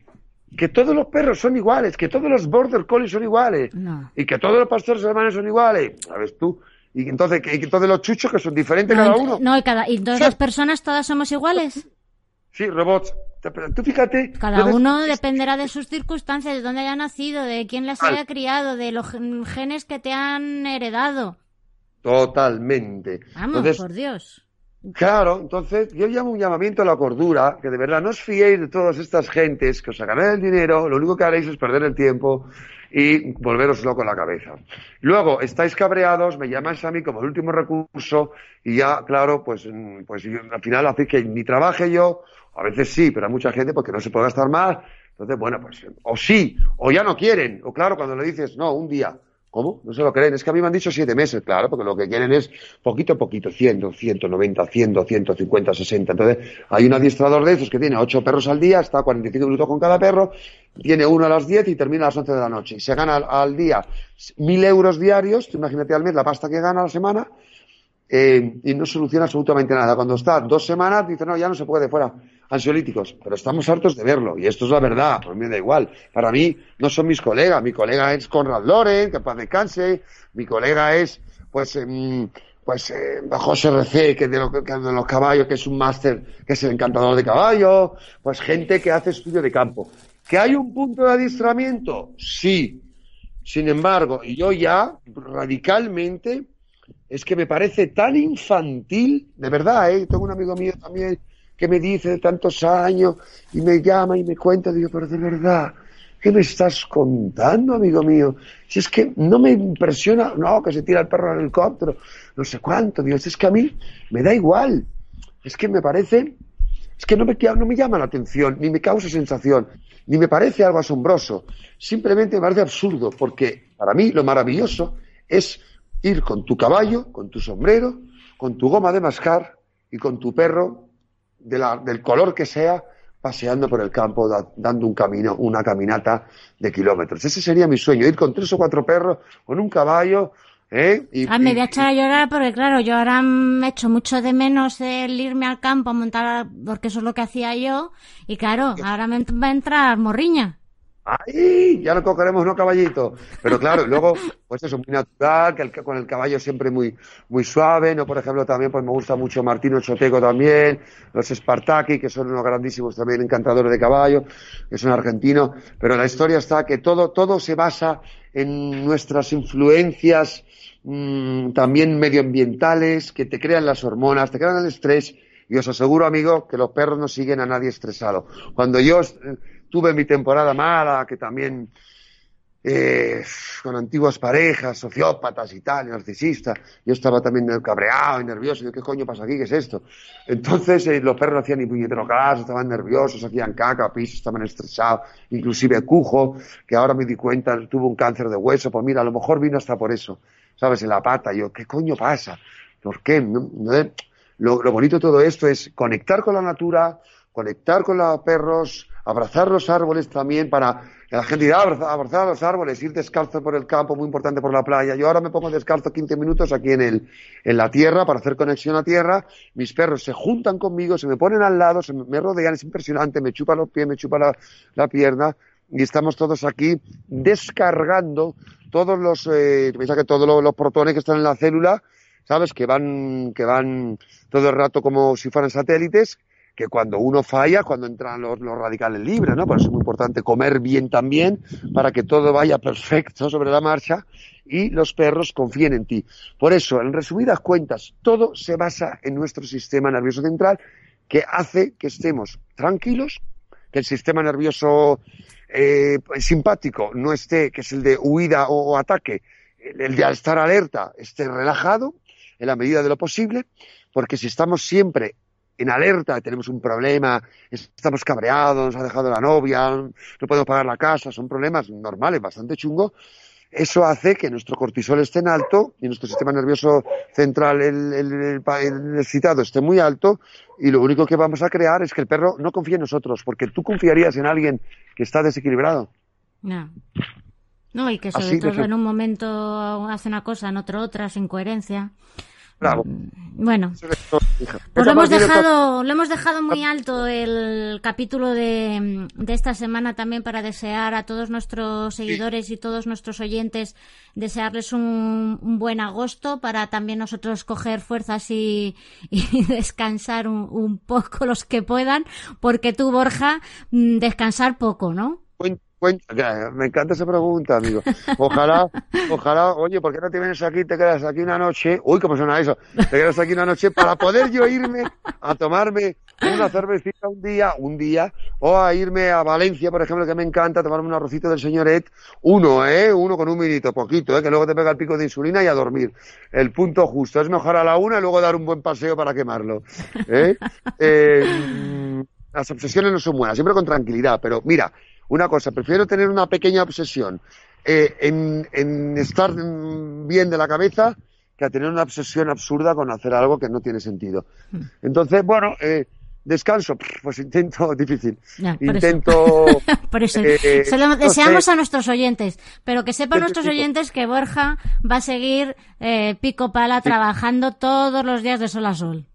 que todos los perros son iguales, que todos los border collies son iguales No. y que todos los pastores alemanes son iguales. ¿Sabes tú? Y entonces, que, todos los chuchos que son diferentes No, cada uno. no, y, cada, y todas Sí. las personas todas somos iguales. Sí, robots. Tú fíjate. Cada uno dependerá de sus circunstancias, de dónde haya nacido, de quién las haya criado, de los gen- genes que te han heredado. Totalmente. Vamos, Entonces, por Dios. Claro, entonces yo llamo un llamamiento a la cordura, que de verdad no os fiéis de todas estas gentes que os sacarán el dinero, lo único que haréis es perder el tiempo y volveros loco la cabeza. Luego, estáis cabreados, me llamáis a mí como el último recurso y ya, claro, pues, mm, pues al final hacéis que ni trabaje yo, a veces sí, pero hay mucha gente porque no se puede gastar más. Entonces, bueno, pues o sí, o ya no quieren, o claro, cuando le dices, no, un día, ¿Cómo? No se lo creen. Es que a mí me han dicho siete meses, claro, porque lo que quieren es poquito a poquito, 100, 190, 100, 150, 60. Entonces, hay un adiestrador de esos que tiene ocho perros al día, está 45 minutos con cada perro, tiene uno a las 10 y termina a las 11 de la noche. Y se gana al, día mil euros diarios, imagínate al mes la pasta que gana a la semana, eh, y no soluciona absolutamente nada. Cuando está dos semanas, dice, no, ya no se puede, fuera ansiolíticos, pero estamos hartos de verlo, y esto es la verdad, pues me da igual. Para mí no son mis colegas, mi colega es Conrad Loren, que paz descanse, mi colega es, pues, em, pues eh, José RC, que de, lo, que de los caballos, que es un máster, que es el encantador de caballos, pues gente que hace estudio de campo. ¿Que hay un punto de adiestramiento? Sí. Sin embargo, y yo ya radicalmente, es que me parece tan infantil, de verdad, ¿eh? tengo un amigo mío también que me dice de tantos años y me llama y me cuenta, digo, pero de verdad, ¿qué me estás contando, amigo mío? Si es que no me impresiona, no, que se tira el perro el helicóptero, no sé cuánto, Dios, es que a mí me da igual, es que me parece, es que no me, no me llama la atención, ni me causa sensación, ni me parece algo asombroso, simplemente me parece absurdo, porque para mí lo maravilloso es ir con tu caballo, con tu sombrero, con tu goma de mascar y con tu perro del color que sea, paseando por el campo, dando un camino, una caminata de kilómetros. Ese sería mi sueño, ir con tres o cuatro perros, con un caballo, ¿eh? Y, ah, me voy a echar a llorar porque, claro, yo ahora me echo mucho de menos el irme al campo a montar, porque eso es lo que hacía yo, y claro, ahora me va a entrar morriña. ¡Ay! Ya no cogeremos unos caballitos. Pero claro, luego, pues eso, muy natural, que el, con el caballo siempre muy, muy suave, ¿no? Por ejemplo, también pues me gusta mucho Martino Choteco también, los Spartaki, que son unos grandísimos también encantadores de caballo, que son argentinos. Pero la historia está que todo, todo se basa en nuestras influencias mmm, también medioambientales, que te crean las hormonas, te crean el estrés, y os aseguro, amigo, que los perros no siguen a nadie estresado. Cuando yo tuve mi temporada mala, que también eh, con antiguas parejas, sociópatas y tal, narcisistas, yo estaba también cabreado y nervioso, y ¿qué coño pasa aquí? ¿Qué es esto? Entonces eh, los perros no hacían ni puñetero caso, estaban nerviosos, hacían caca, pisos, estaban estresados, inclusive Cujo, que ahora me di cuenta, tuvo un cáncer de hueso, pues mira, a lo mejor vino hasta por eso, ¿sabes? En la pata, yo, ¿qué coño pasa? ¿Por qué? lo, lo bonito de todo esto es conectar con la natura, conectar con los perros, abrazar los árboles también para la gente diga, abrazar, abrazar los árboles, ir descalzo por el campo, muy importante por la playa. Yo ahora me pongo descalzo 15 minutos aquí en, el, en la tierra para hacer conexión a tierra. Mis perros se juntan conmigo, se me ponen al lado, se me, rodean, es impresionante, me chupan los pies, me chupan la, la pierna y estamos todos aquí descargando todos los, eh, que todos los protones que están en la célula, ¿sabes? Que van, que van todo el rato como si fueran satélites que cuando uno falla, cuando entran los, radicales libres, ¿no? Por eso es muy importante comer bien también, para que todo vaya perfecto sobre la marcha y los perros confíen en ti. Por eso, en resumidas cuentas, todo se basa en nuestro sistema nervioso central, que hace que estemos tranquilos, que el sistema nervioso eh, simpático no esté, que es el de huida o, o ataque, el de estar alerta, esté relajado en la medida de lo posible, porque si estamos siempre en alerta, tenemos un problema, estamos cabreados, nos ha dejado la novia, no podemos pagar la casa, son problemas normales, bastante chungos, eso hace que nuestro cortisol esté en alto y nuestro sistema nervioso central, el, el, excitado, esté muy alto y lo único que vamos a crear es que el perro no confíe en nosotros, porque tú confiarías en alguien que está desequilibrado. No. No, y que sobre todo en un momento hace una cosa, en otro otra, sin coherencia. Mm, bueno, pues lo hemos dejado, lo hemos dejado muy alto el capítulo de, de, esta semana también para desear a todos nuestros seguidores y todos nuestros oyentes desearles un, buen agosto para también nosotros coger fuerzas y, y [LAUGHS] descansar un, un, poco los que puedan, porque tú Borja mm, descansar poco, ¿no? Me encanta esa pregunta, amigo. Ojalá, [LAUGHS] ojalá, oye, ¿por qué no te vienes aquí, te quedas aquí una noche? Uy, ¿cómo suena eso? Te quedas aquí una noche para poder yo irme a tomarme una cervecita un día, un día, o a irme a Valencia, por ejemplo, que me encanta, tomarme un arrocito del señor Ed, uno, ¿eh? Uno con un minito, poquito, ¿eh? Que luego te pega el pico de insulina y a dormir. El punto justo. Es mejor a la una y luego dar un buen paseo para quemarlo. ¿eh? [LAUGHS] eh las obsesiones no son buenas, siempre con tranquilidad, pero mira, una cosa, prefiero tener una pequeña obsesión eh, en, en estar bien de la cabeza que a tener una obsesión absurda con hacer algo que no tiene sentido. Hmm. Entonces, bueno, eh, descanso, [LAUGHS] pues intento, difícil. Ya, por intento. [LAUGHS] Por eso, eh, se lo no deseamos sé. a nuestros oyentes, pero que sepan nuestros Necesito- oyentes que Borja va a seguir eh, pico pala trabajando todos los días de sol a sol.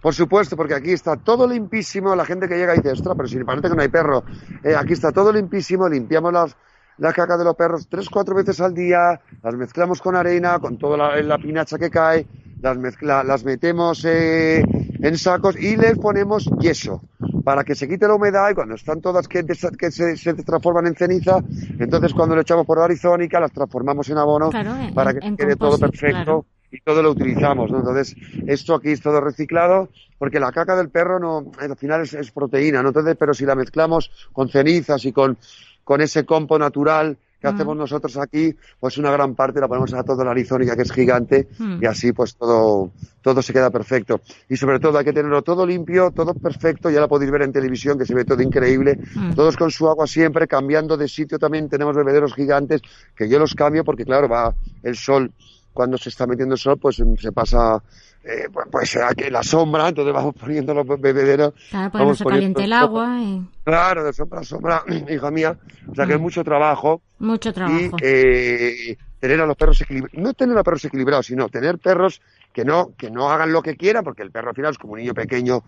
Por supuesto, porque aquí está todo limpísimo. La gente que llega dice, ostras, pero si parece que no hay perro. Eh, aquí está todo limpísimo. Limpiamos las, la caca de los perros tres, cuatro veces al día. Las mezclamos con arena, con toda la, la pinacha que cae. Las, mezcla, las metemos eh, en sacos y les ponemos yeso para que se quite la humedad y cuando están todas que, que se, se transforman en ceniza, entonces cuando lo echamos por arizónica las transformamos en abono Claro, en- para que en quede todo perfecto claro. Y todo lo utilizamos, ¿no? Entonces, esto aquí es todo reciclado, porque la caca del perro no, al final es, es proteína, ¿no? Entonces, pero si la mezclamos con cenizas y con, con ese compo natural que Mm. hacemos nosotros aquí, pues una gran parte la ponemos a toda la arizónica que es gigante Mm. y así pues todo, todo se queda perfecto. Y sobre todo hay que tenerlo todo limpio, todo perfecto, ya lo podéis ver en televisión que se ve todo increíble, Mm. todos con su agua siempre, cambiando de sitio también tenemos bebederos gigantes que yo los cambio porque claro, va el sol cuando se está metiendo el sol, pues mm, se pasa eh, pues, pues aquí la sombra, entonces vamos [LAUGHS] poniendo los bebederos. Claro, que no se caliente el agua y Claro, de sombra a sombra, [CLEARS THROAT] hija mía. O sea que es Mm. mucho trabajo mucho y trabajo. eh, tener a los perros equilibrados. No tener a perros equilibrados, sino tener perros que no, que no hagan lo que quieran, porque el perro al final es como un niño pequeño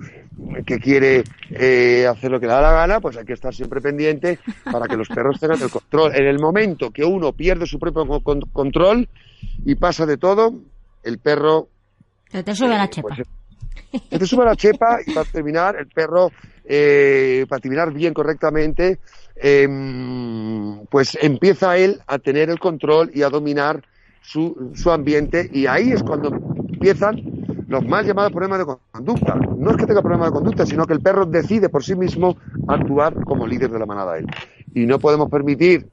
que quiere eh, hacer lo que le da la gana, pues hay que estar siempre pendiente para que los perros tengan el control. En el momento que uno pierde su propio co- con- control y pasa de todo, el perro Se te sube la eh, chepa. pues, se te sube la chepa y para terminar, el perro, eh, para terminar bien correctamente, em, pues empieza él a tener el control y a dominar su, su ambiente y ahí es cuando empiezan los mal llamados problemas de conducta. No es que tenga problemas de conducta, sino que el perro decide por sí mismo actuar como líder de la manada él. Y no podemos permitir,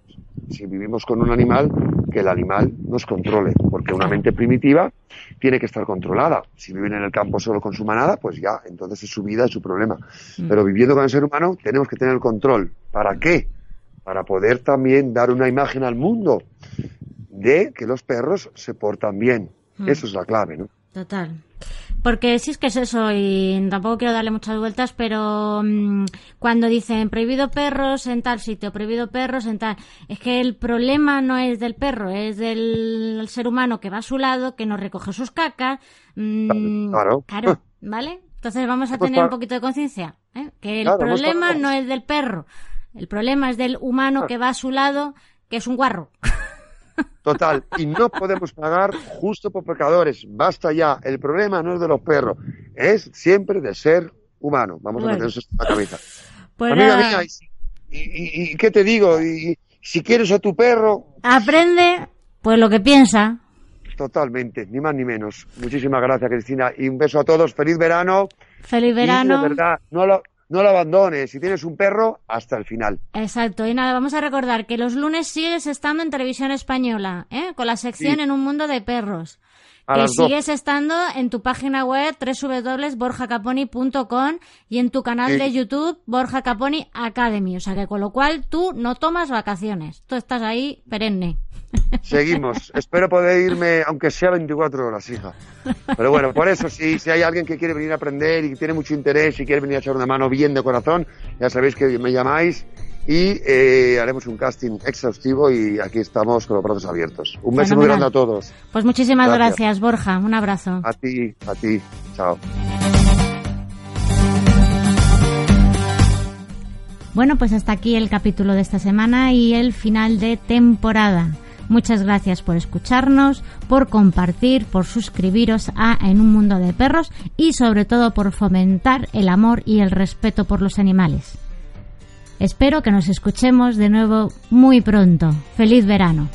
si vivimos con un animal, que el animal nos controle, porque una mente primitiva tiene que estar controlada. Si viven en el campo solo con su manada, pues ya, entonces es su vida, es su problema. Pero viviendo con el ser humano, tenemos que tener el control. ¿Para qué? Para poder también dar una imagen al mundo de que los perros se portan bien. Mm. Eso es la clave, ¿no? Total. Porque sí es que es eso, y tampoco quiero darle muchas vueltas, pero mm, cuando dicen prohibido perros en tal sitio, prohibido perros en tal, es que el problema no es del perro, es del ser humano que va a su lado, que no recoge sus cacas. mm, Claro. ¿vale? Entonces vamos a Pues tener un poquito de conciencia, ¿eh? que el Claro, hemos problema no es del perro, el problema es del humano que va a su lado, que es un guarro. Total. Y no podemos pagar justo por pecadores. Basta ya. El problema no es de los perros. Es siempre del ser humano. Vamos Bueno. a meter eso en la cabeza. Pues Amiga nada, mía, ¿y, y- y qué te digo? Y, si quieres a tu perro, aprende pues lo que piensa. totalmente, ni más ni menos. Muchísimas gracias, Cristina. Y un beso a todos. Feliz verano. Feliz Y verano. de verdad, no lo, no lo abandones. Si tienes un perro, hasta el final. Exacto, y nada, vamos a recordar que los lunes sigues estando en televisión española, ¿eh? con la sección Sí. En un mundo de perros. A que sigues estando en tu página web www.borjacaponi.com y en tu canal Sí. de YouTube Borja Caponi Academy. O sea que con lo cual tú no tomas vacaciones. Tú estás ahí perenne. Seguimos. Espero poder irme, aunque sea 24 horas, hija. Pero bueno, por eso, si, si hay alguien que quiere venir a aprender y que tiene mucho interés y quiere venir a echar una mano bien de corazón, ya sabéis que me llamáis y eh, haremos un casting exhaustivo y aquí estamos con los brazos abiertos. Un beso muy grande a todos. Pues muchísimas gracias, Gracias. Borja. Un abrazo. A ti, a ti. Chao. Bueno, pues hasta aquí el capítulo de esta semana y el final de temporada. Muchas gracias por escucharnos, por compartir, por suscribiros a En un mundo de perros y sobre todo por fomentar el amor y el respeto por los animales. Espero que nos escuchemos de nuevo muy pronto. ¡Feliz verano!